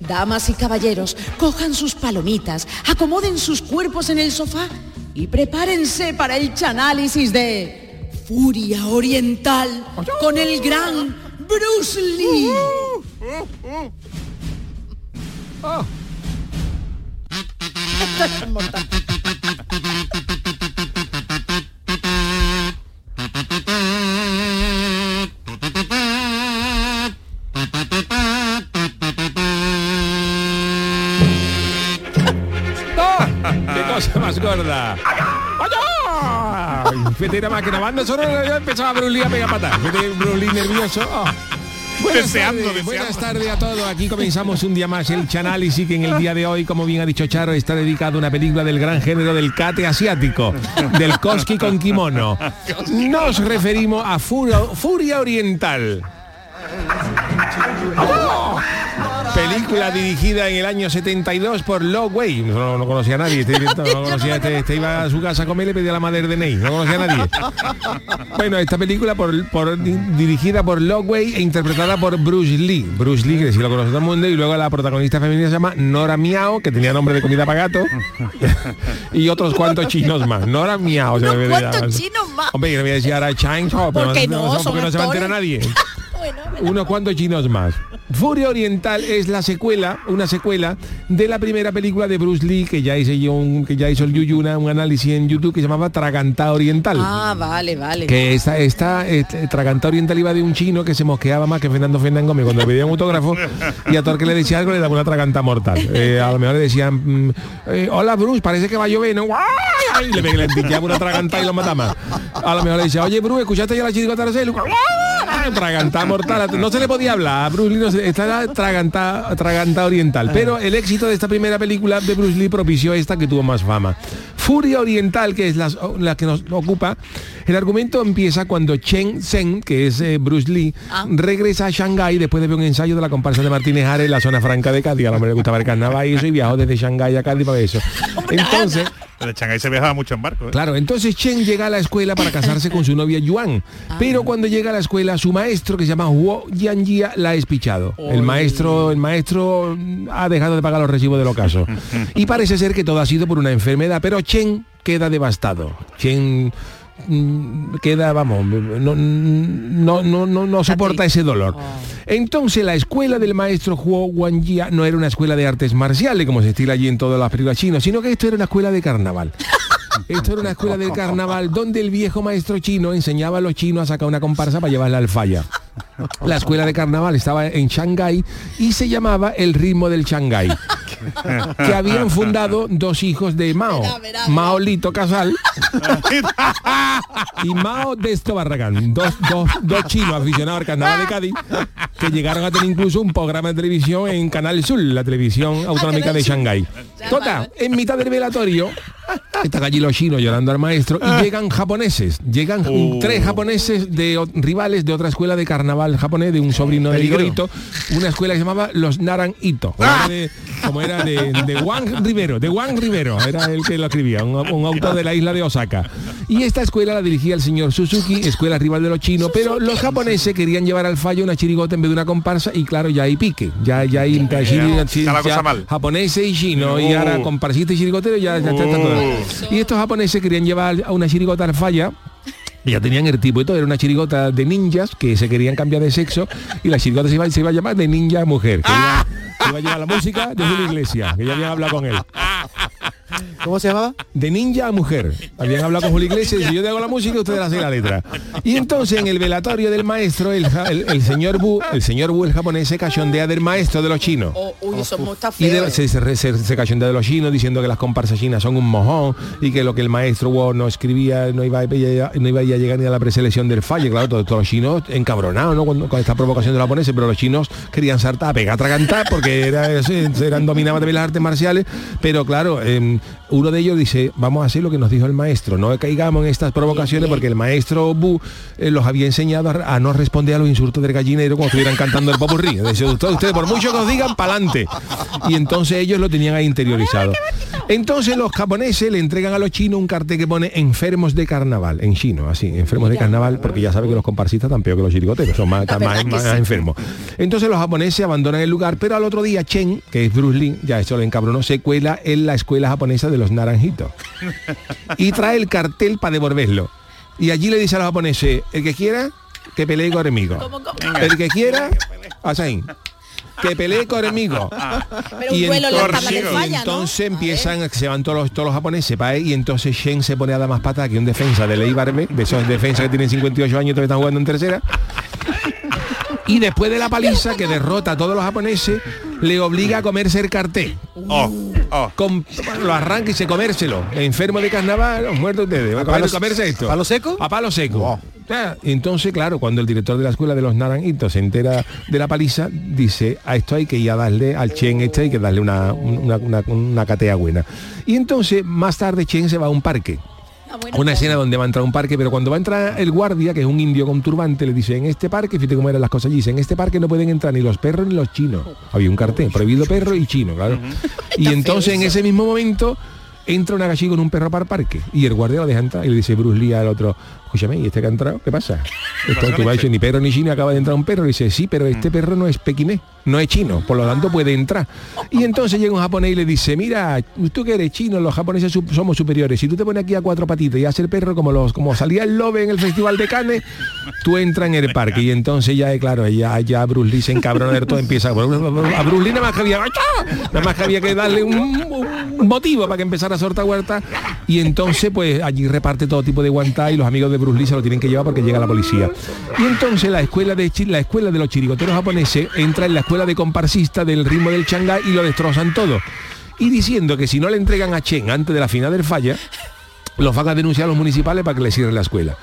Damas y caballeros, cojan sus palomitas, acomoden sus cuerpos en el sofá y prepárense para el chanálisis de Furia Oriental con el gran Bruce Lee. Esto es mortal. ¡Qué cosa más gorda! ¡Vaya! Más que nada más nosotros ya empezaba Brulí a pegar patas. Fíjate Brulí nervioso. Buenas Deseando, tardes, buenas tardes a todos. Aquí comenzamos un día más el Chanálisis que en el día de hoy, como bien ha dicho Charo, está dedicado a una película del gran género del cate asiático, del Koski con kimono. Nos referimos a Furia, Furia Oriental. Película dirigida en el año 72 por Lo Wei. No, no conocía a nadie. Este, no conocía, este, este iba a su casa a comer y le pedía la madre de Ney. No conocía a nadie. Bueno, esta película por, por- di- dirigida por Lo Wei e interpretada por Bruce Lee. Bruce Lee, que si lo conoce todo el mundo, y luego la protagonista femenina se llama Nora Miao, que tenía nombre de comida para gato, y otros cuantos chinos más. Nora Miao. se. ¿Cuántos chinos más? Hombre, yo le voy a decir ahora Chang Chao, pero ¿Por qué no, no? porque no se va a enterar nadie. Unos cuantos chinos más. Furia Oriental es la secuela, una secuela de la primera película de Bruce Lee que ya hice yo un- que ya hizo el Yuyuna un análisis en YouTube que se llamaba Tragantá Oriental. Ah, vale, vale. Que esta, esta este, Tragantá Oriental iba de un chino que se mosqueaba más que Fernando Fernández Gómez cuando le pedía un autógrafo y a todo el que le decía algo le daba una tragantá mortal. Eh, a lo mejor le decían, mm, eh, hola Bruce, parece que va a llover, ¿no? ¡Ay! Y le, le una tragantá y lo mataba. A lo mejor le decía, oye Bruce, ¿escuchaste ya la chirigota de. Tragantá mortal. No se le podía hablar. A Bruce Lee no se, esta era tragantá, tragantá oriental. Pero el éxito de esta primera película de Bruce Lee propició esta que tuvo más fama. Furia Oriental, que es la, la que nos ocupa, el argumento empieza cuando Chen Zhen, que es eh, Bruce Lee, regresa a Shanghái después de ver un ensayo de la comparsa de Martínez Ares en la zona franca de Cádiz. A lo mejor le gustaba el carnaval y eso, y viajó desde Shanghái a Cádiz para ver eso. Entonces, De Shanghái se viajaba mucho en barco. ¿eh? Claro, entonces Chen llega a la escuela para casarse con su novia Yuan. Pero cuando llega a la escuela, su maestro, que se llama Huo Yanjia, la ha espichado. El maestro, el maestro mm, ha dejado de pagar los recibos del ocaso. Y parece ser que todo ha sido por una enfermedad, pero Chen queda devastado. Chen queda, vamos, no, no, no, no, soporta ese dolor. Entonces la escuela del maestro Huo Wanjia no era una escuela de artes marciales, como se estila allí en todas las películas chinas, sino que esto era una escuela de carnaval. Esto era una escuela del carnaval donde el viejo maestro chino enseñaba a los chinos a sacar una comparsa para llevarla al falla. La escuela de carnaval estaba en Shanghái y se llamaba El ritmo del Shanghái, que habían fundado dos hijos de Mao, Mao Lito Casal y Mao de Barragán, dos, dos, dos chinos aficionados al carnaval de Cádiz que llegaron a tener incluso un programa de televisión en Canal Sur, la televisión autonómica de Shanghái. Total, en mitad del velatorio están allí los chinos llorando al maestro y llegan japoneses. Llegan Uh. tres japoneses de rivales de otra escuela de carnaval japonés, de un sobrino de. Hirohito, una escuela que se llamaba Los Naran Ito. Como era de, como era de, de Juan Rivero, de Juan Rivero, era el que lo escribía, un, un autor de la isla de Osaka. Y esta escuela la dirigía el señor Suzuki, escuela rival de los chinos, pero los japoneses querían llevar al fallo una chirigota en vez de una comparsa y claro, ya hay pique, ya, ya hay entre japoneses y chinos y ahora comparsista y chirigotero ya, ya está, está todo. Y estos japoneses querían llevar a una chirigota al falla ya tenían el tipo y todo, era una chirigota de ninjas que se querían cambiar de sexo y la chirigota se iba, se iba a llamar de ninja mujer, que iba, iba a llevar la música de Julio Iglesias, que ya habían hablado con él. ¿Cómo se llamaba? De ninja a mujer. Habían hablado con Julio Iglesias y si yo te hago la música, ustedes hacen la letra. Y entonces en el velatorio del maestro, el, ja- el- el señor Bu, el señor Bu, el japonés, se cachondea del maestro de los chinos. Oh, uy, eso Y de- se, se, se, se cachondea de los chinos diciendo que las comparsas chinas son un mojón y que lo que el maestro Wu no escribía no iba, a, no iba a llegar ni a la preselección del falle. Claro, todos, todos los chinos encabronados ¿no? Cuando- con esta provocación de los japoneses, pero los chinos querían saltar, pegar, atragantar porque era, eran dominaban también las artes marciales. Pero claro, em, uno de ellos dice, vamos a hacer lo que nos dijo el maestro, no caigamos en estas provocaciones porque el maestro Bu eh, los había enseñado a, a no responder a los insultos del gallinero como estuvieran cantando el popurrí. Dice, ustedes, ustedes, por mucho que os digan, pa'lante. Y entonces ellos lo tenían ahí interiorizado. Entonces los japoneses le entregan a los chinos un cartel que pone enfermos de carnaval, en chino, así, enfermos de carnaval, porque ya sabe que los comparsistas están peor que los chirigoteros, son más, más, más enfermos. Entonces los japoneses abandonan el lugar, pero al otro día Chen, que es Bruce Lee, ya eso le encabronó, se cuela en la escuela japonesa de los naranjitos y trae el cartel para devolverlo. Y allí le dice a los japoneses, el que quiera, que pelee conmigo. El que quiera, así. Que pelee conmigo. Pero un vuelo en la tabla del y entonces empiezan, se van todos los, todos los japoneses para ahí, y entonces Shen se pone a dar más patas que un defensa de Ley Barbe, de esos defensas que tienen 58 años y todavía están jugando en tercera. Y después de la paliza que derrota a todos los japoneses, le obliga a comerse el cartel. Oh, oh. Com- lo arranca y se comérselo. Enfermo de carnaval, muerto ustedes. ¿Va a palo- comerse esto? a palo seco? A palo seco. Ah, Entonces, claro, cuando el director de la escuela de los naranjitos se entera de la paliza, dice, a esto hay que ir a darle al Chen este, hay que darle una, una, una, una catea buena. Y entonces, más tarde, Chen se va a un parque. Una escena donde va a entrar a un parque, pero cuando va a entrar el guardia, que es un indio con turbante, le dice, en este parque, fíjate cómo eran las cosas allí, dice, en este parque no pueden entrar ni los perros ni los chinos. Había un cartel, prohibido perro y chino, claro. Y entonces en ese mismo momento entra una gallina con un perro para el parque y el guardia lo deja entrar y le dice Bruce Lee al otro, escúchame, ¿y este que ha entrado? ¿Qué pasa? Esto, tú has dicho, ni perro ni chino, acaba de entrar un perro. Y dice, sí, pero este perro no es pequinés, no es chino, por lo tanto puede entrar. Y entonces llega un japonés y le dice, mira, tú que eres chino, los japoneses somos superiores. Si tú te pones aquí a cuatro patitas y haces el perro como los como salía el lobe en el Festival de Cannes, tú entras en el parque. Y entonces ya, eh, claro, ya, ya Bruce Lee se encabrona de todo, empieza... A Bruce Lee nada más que había, nada más que había que darle un, un motivo para que empezara a soltar huerta. Y entonces, pues allí reparte todo tipo de guantá y los amigos de Bruce lo tienen que llevar porque llega la policía. Y entonces la escuela de la escuela de los chirigoteros japoneses entra en la escuela de comparsista del ritmo del Shanghái y lo destrozan todo. Y diciendo que si no le entregan a Chen antes de la final del falla, los van a denunciar a los municipales para que le cierren la escuela.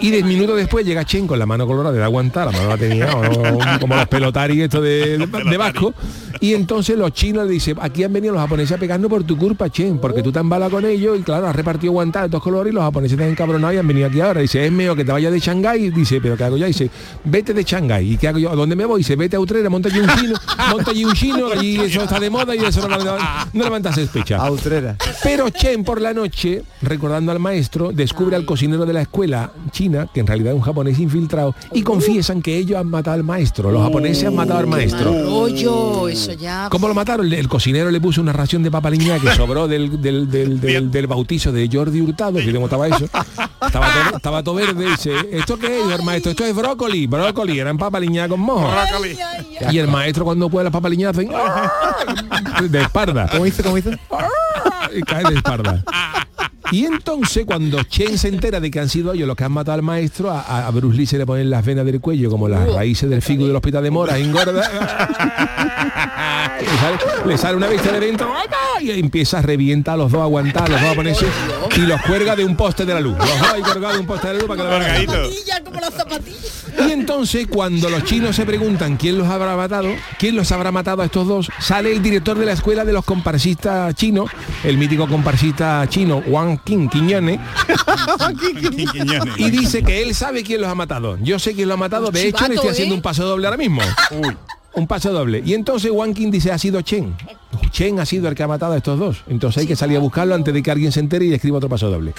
Y diez minutos después llega Chen con la mano colorada de aguantar, la mano la tenía o- como los pelotaris esto de, de, de Vasco. Y entonces los chinos le dicen, aquí han venido los japoneses a pegarnos por tu culpa, Chen, porque tú te balado con ellos y claro, has repartido guantar de todos colores y los japoneses te han encabronado y han venido aquí ahora. Dice, es mejor que te vayas de Shanghái. Dice, pero ¿qué hago yo? Dice, vete de Shanghái. ¿Y qué hago yo? ¿A dónde me voy? Dice, vete a Utrera, monta allí un chino, monta allí un chino, allí eso está de moda y eso no, no levanta sospecha. A Utrera. Pero Chen por la noche, recordando al maestro, descubre al cocinero de la escuela china, que en realidad es un japonés infiltrado, y confiesan que ellos han matado al maestro. Los japoneses han matado al maestro. Rollo, eso ya. ¿Cómo lo mataron? El, cocinero le puso una ración de papa liña que sobró del, del, del, del- del bautizo de Jordi Hurtado, que cómo estaba eso. Estaba todo, estaba todo verde. Dice, ¿esto qué es, el maestro? Esto es brócoli. Brócoli, eran papa liña con mojo. Y el maestro cuando puede las papas liñadas hacen de espalda. ¿Cómo hizo? ¿Cómo hizo? y cae de espalda. Y entonces cuando Chen se entera de que han sido ellos los que han matado al maestro, a, a Bruce Lee se le ponen las venas del cuello como las raíces del figo del hospital de Mora, engorda. le, sale, le sale una bestia de dentro y empieza a revientar a los dos, a aguantar a los dos japoneses y los cuelga de un poste de la luz. Los dos ahí colgados de un poste de la luz para que lo vean. Zapatilla, como las zapatillas. Y entonces cuando los chinos se preguntan quién los habrá matado, quién los habrá matado a estos dos, sale el director de la escuela de los comparsistas chinos, el mítico comparsista chino Wang Qing Quiñones, y dice que él sabe quién los ha matado. Yo sé quién los ha matado, de hecho le estoy haciendo ¿eh? un paso doble ahora mismo. Un paso doble. Y entonces Wang Qing dice, ha sido Chen. Chen ha sido el que ha matado a estos dos. Entonces hay que salir a buscarlo antes de que alguien se entere y escriba otro paso doble.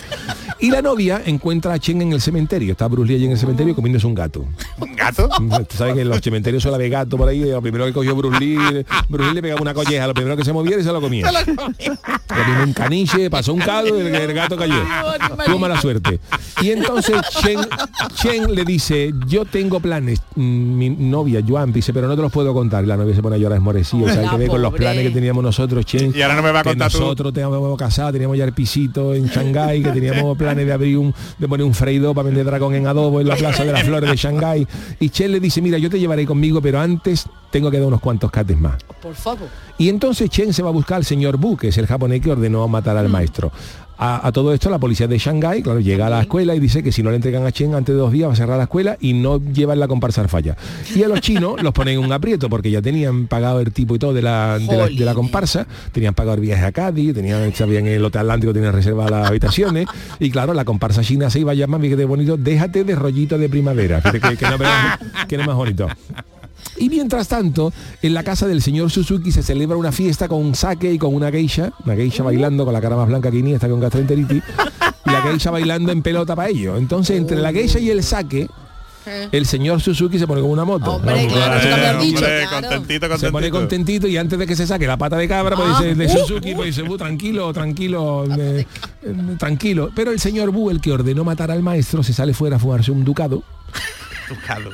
Y la novia encuentra a Chen en el cementerio. Está Bruce Lee allí en el cementerio comiéndose un gato. ¿Un gato? Tú sabes que en los cementerios suele haber gato por ahí. Lo primero que cogió Bruce Lee, Bruce Lee le pegaba una colleja. Lo primero que se moviera y se lo comía. Le vino un caniche, pasó un caldo y el, el gato cayó. Tuvo mala suerte. Y entonces Chen, Chen le dice, yo tengo planes. Mm, Mi novia, Joan, dice, pero no te los puedo contar. Y la novia se pone a llorar esmorecida. Hola, ¿Sabes qué ve con los planes que teníamos nosotros, Chen? Y ahora no me va a que contar tú. nosotros teníamos casado, teníamos ya el pisito en Shanghái, que teníamos planes de abrir un, de poner un freído para vender dragón en adobo en la Plaza de las Flores de Shanghái. Y Chen le dice, mira, yo te llevaré conmigo, pero antes tengo que dar unos cuantos cates más. Por favor. Y entonces Chen se va a buscar al señor Bu, que es el japonés que ordenó matar al maestro. A, a todo esto la policía de Shanghái, claro, llega a la escuela y dice que si no le entregan a Chen antes de dos días va a cerrar la escuela y no llevan la comparsa al falla. Y a los chinos los ponen en un aprieto porque ya tenían pagado el tipo y todo de la, de la, de la comparsa, tenían pagado el viaje a Cádiz, tenían, sabían en el Hotel Atlántico, tenían reservadas las habitaciones y claro, la comparsa china se iba a llamar, fíjate bonito, déjate de rollito de primavera, que, que no, que no es más bonito. Y mientras tanto, en la casa del señor Suzuki se celebra una fiesta con un saque y con una geisha, una geisha bailando con la cara más blanca que Iniesta con gastroenteritis, y la geisha bailando en pelota para ello. Entonces, entre la geisha y el el señor Suzuki se pone como una moto. Hombre, claro, dicho, claro. contentito, Se pone contentito. contentito y antes de que se saque la pata de cabra, pues Ah, dice, de uh, Suzuki, pues dice, "Bu, tranquilo, tranquilo, eh, eh, tranquilo. Pero el señor Bu, el que ordenó matar al maestro, se sale fuera a fumarse un ducado.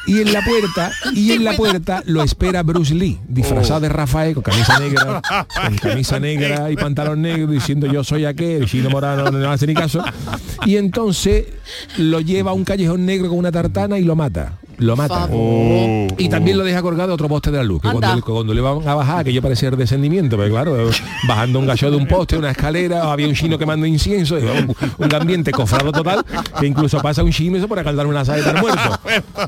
Y en la puerta, y en la puerta lo espera Bruce Lee, disfrazado de Rafael, con camisa negra, con camisa negra y pantalón negro, diciendo yo soy aquel, Chino Morano no hace ni caso. Y entonces lo lleva a un callejón negro con una tartana y lo mata. Lo mata. Oh. Y también lo deja colgado otro poste de la luz, que cuando, le- cuando le van a bajar, que yo parecía el descendimiento, pero claro, bajando un gallo de un poste, una escalera, había un chino quemando incienso, y un, un ambiente cofrado total, que incluso pasa un chino y se pone a caldar una saeta al muerto.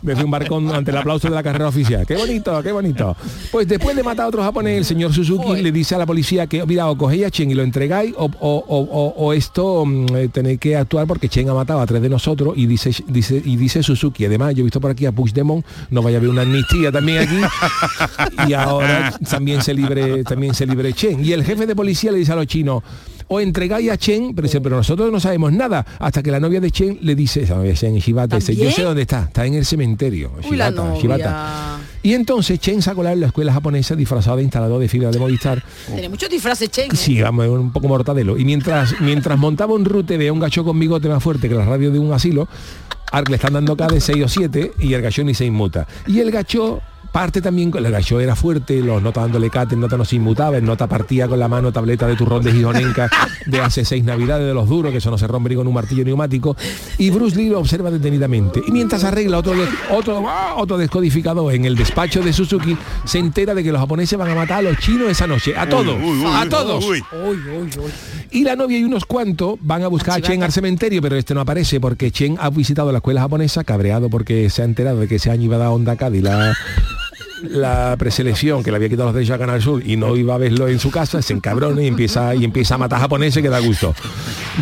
Desde un barcón ante el aplauso de la carrera oficial. Qué bonito, qué bonito. Pues después de matar a otro japonés, el señor Suzuki le dice a la policía que, mira, o cogéis a Chen y lo entregáis, o, o- o- o- o esto mm, eh, tenéis que actuar porque Chen ha matado a tres de nosotros y dice, dice, y dice Suzuki, además, yo he visto por aquí a Puigdemont, no vaya a haber una amnistía también aquí, y ahora también se libre, también se libre Chen. Y el jefe de policía le dice a los chinos, o entregáis a Chen, pero dice, pero nosotros no sabemos nada, hasta que la novia de Chen le dice, esa novia de Chen, Shibata, dice, yo sé dónde está, está en el cementerio. Uy, Shibata. Y entonces Chen en la escuela japonesa disfrazado de instalador de fibra de Movistar. Tiene muchos disfraces, Chen. ¿eh? Sí, vamos, un poco mortadelo. Y mientras, mientras montaba un rute de un gacho con bigote más fuerte que la radio de un asilo, que le están dando acá de 6 o 7 y el gacho ni se inmuta. Y el gacho parte también con el gacho era fuerte, los nota dándole cate, el nota no se inmutaba, el nota partía con la mano tableta de turrón de Gijonenca de hace seis navidades de los duros, que eso no se rompe ni con un martillo neumático, y Bruce Lee lo observa detenidamente. Y mientras arregla otro, otro, ¡ah! otro descodificador en el despacho de Suzuki, se entera de que los japoneses van a matar a los chinos esa noche, a todos, uy, uy, a uy, todos. Y la novia y unos cuantos van a buscar a Chen al cementerio, pero este no aparece porque Chen ha visitado la escuela japonesa, cabreado porque se ha enterado de que ese año iba a dar onda Cádiz la, la preselección, que le había quitado los derechos a Canal Sur y no iba a verlo en su casa, se encabrona y empieza, y empieza a matar japoneses que da gusto.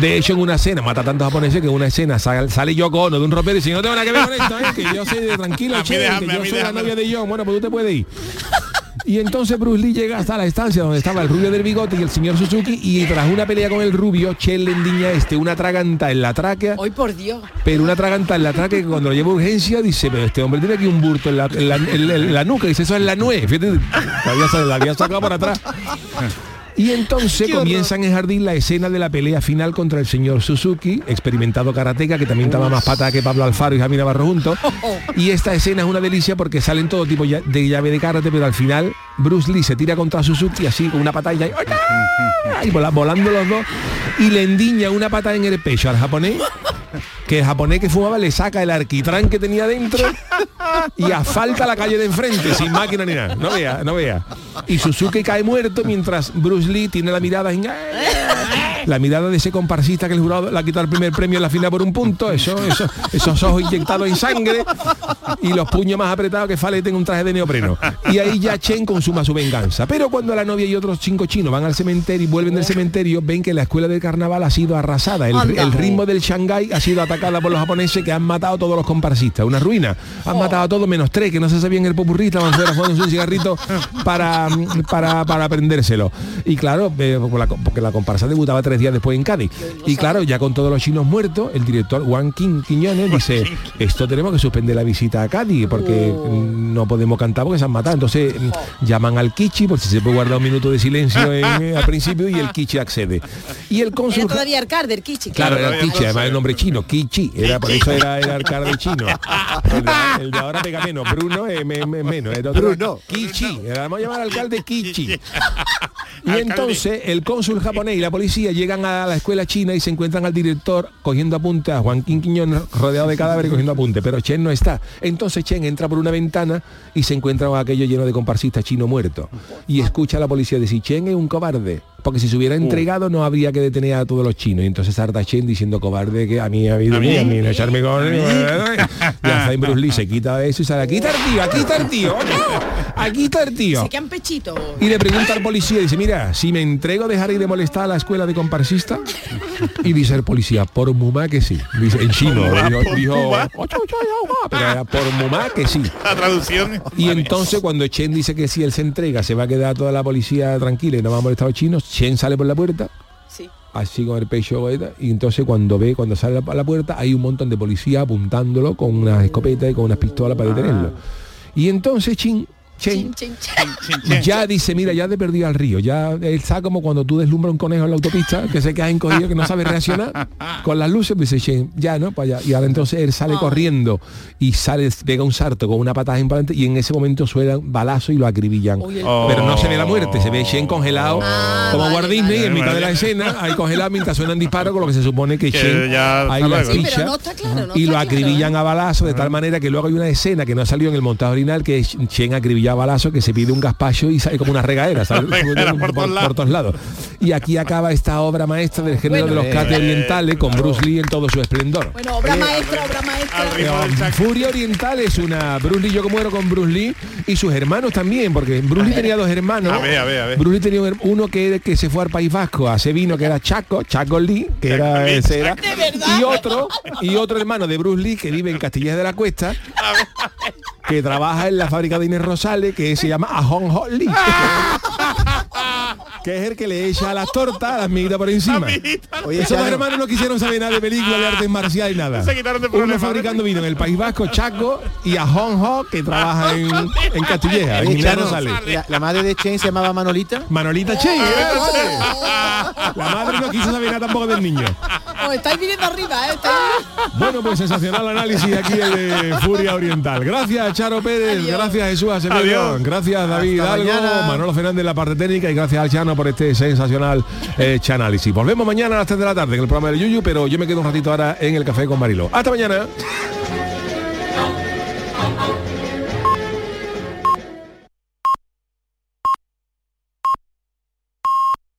De hecho, en una escena, mata tantos japoneses que en una escena sale, sale Yoko Ono de un ropero y dice, no tengo nada que ver con esto, ¿eh? que yo soy de tranquilo, déjame, que yo soy la novia de John, bueno, pues tú te puedes ir. Y entonces Bruce Lee llega hasta la estancia donde estaba el rubio del bigote y el señor Suzuki y tras una pelea con el rubio, Chen le endiña este una traganta en la tráquea, Hoy por Dios. pero una traganta en la tráquea que cuando lo lleva a urgencia dice, pero este hombre tiene aquí un burto en la, en la, en la- en la nuca, dice, eso es la nuez, fíjate, la había, la había sacado por atrás. Y entonces comienzan en jardín la escena de la pelea final contra el señor Suzuki, experimentado karateca, que también estaba más pata que Pablo Alfaro y Javi Navarro juntos. Y esta escena es una delicia porque salen todo tipo de llave de karate, pero al final Bruce Lee se tira contra Suzuki así con una patalla y, y vola- volando los dos y le endiña una pata en el pecho al japonés que el japonés que fumaba le saca el arquitrán que tenía dentro y asfalta la calle de enfrente sin máquina ni nada. No vea, no vea. Y Suzuki cae muerto mientras Bruce Lee tiene la mirada en... La mirada de ese comparsista que el jurado le ha quitado el primer premio en la final por un punto, eso, eso, esos ojos inyectados en sangre y los puños más apretados que Falete en un traje de neopreno. Y ahí ya Chen consuma su venganza. Pero cuando la novia y otros cinco chinos van al cementerio y vuelven del cementerio, ven que la escuela del carnaval ha sido arrasada. El, el ritmo del Shanghái ha sido atacada por los japoneses que han matado a todos los comparsistas. Una ruina. Han matado a todos menos tres que no se sabían el estaban fuera fumando un cigarrito para, para, para prendérselo. Y claro, eh, porque la- porque la comparsa debutaba tres días después en Cádiz. Y claro, ya con todos los chinos muertos, el director Juan Quin- Quiñones dice, esto tenemos que suspender la visita a Cádiz porque mm, no podemos cantar porque se han matado. Entonces mm, llaman al Kichi, por si se puede guardar un minuto de silencio en- eh, al principio y el Kichi accede. Y el Era cónsul... todavía Arcade, del Kichi. Claro, era el Kichi, además el nombre chino, Kichi, era por eso era el alcalde chino. El de, el de ahora pega menos, Bruno es me- me- menos, el otro Bruno. Kichi, era vamos a llamar alcalde Kichi. Y entonces el cónsul japonés y la policía llegan a la escuela china y se encuentran al director cogiendo apuntes, a Juan Quiñón rodeado de cadáveres cogiendo apuntes, pero Chen no está. Entonces Chen entra por una ventana y se encuentra con aquello lleno de comparsistas chino muertos. Y escucha a la policía decir, Chen es un cobarde. Porque si se hubiera entregado no habría que detener a todos los chinos. Y entonces Sarda Chen diciendo cobarde que a mí ha habido ¿A mí, mí? a mí no echarme con y Alzain Bruce Lee se quita eso y sale, aquí está el tío, aquí está el tío, aquí está el tío. Se quedan pechitos. Y le pregunta al policía, dice, mira, si me entrego dejaré de molestar a la escuela de comparsista. Y dice el policía, por mumá que sí. Dice, en chino, dijo, por dijo, mumá. Que sí. La traducción. Y entonces cuando Chen dice que si él se entrega, se va a quedar toda la policía tranquila y no va a molestar a los chinos, Chen sale por la puerta, Sí. así con el pecho y entonces cuando ve, cuando sale a la puerta, hay un montón de policía apuntándolo con unas escopetas y con unas pistolas para detenerlo. Y entonces Chin Chen. Ya dice, mira, ya te perdido al río. Ya está como cuando tú deslumbras un conejo en la autopista, que se queda encogido, que no sabe reaccionar con las luces, pues dice, Chen, ya, ¿no? Para allá. Y ahora entonces él sale corriendo y sale, pega un salto con una patada imponente y en ese momento suenan balazos y lo acribillan. Pero no se ve la muerte, se ve Shen congelado como Walt Disney en mitad de la escena, ahí congelado mientras suenan disparos con lo que se supone que, Que Shen ya ahí la. Sí, no claro, no y lo acribillan a balazos de tal manera que luego hay una escena que no ha salido en el montaje original que es Chen acribilla a balazos que se pide un gazpacho y sale como una regadera ¿sabes? Regadera por, por todos por todos lados y aquí acaba esta obra maestra del género Bueno. de los cates orientales con Bruce Lee en todo su esplendor Bueno, obra maestra, obra maestra. Eh, Furia Oriental es una Bruce Lee, yo como muero con Bruce Lee y sus hermanos también, porque Bruce Lee tenía dos hermanos. A ver, a ver, a ver. Bruce Lee tenía uno que, que se fue al País Vasco a hacer vino, que era Chaco, Chaco Lee, que era Lee, ese era. Y otro, y otro hermano de Bruce Lee que vive en Castilla de la Cuesta, que trabaja en la fábrica de Inés Rosales, que se llama Ahon Ho Lee. Que es el que le echa a las tortas, a las miguitas por encima. Oye, Esos dos hermanos no quisieron saber nada de películas de artes marciales y nada. Se quitaron de Uno fabricando vino en el País Vasco, Chaco, y a Hong Ho, que trabaja en, en Castilleja, en la, la madre de Chen se llamaba Manolita. Manolita Che, ¿eh? La madre no quiso saber nada tampoco del niño. Os estáis viniendo arriba, ¿eh? Estáis- Bueno, pues sensacional análisis aquí de Furia Oriental. Gracias, Charo Pérez. Gracias, Jesús Acevedo. Adiós. Gracias, David Hasta Algo, mañana. Manolo Fernández, la parte técnica. Y gracias al Chano por este sensacional eh, chanálisis. Volvemos mañana a las 3 de la tarde en el programa del Yuyu, pero yo me quedo un ratito ahora en el café con Marilo. Hasta mañana.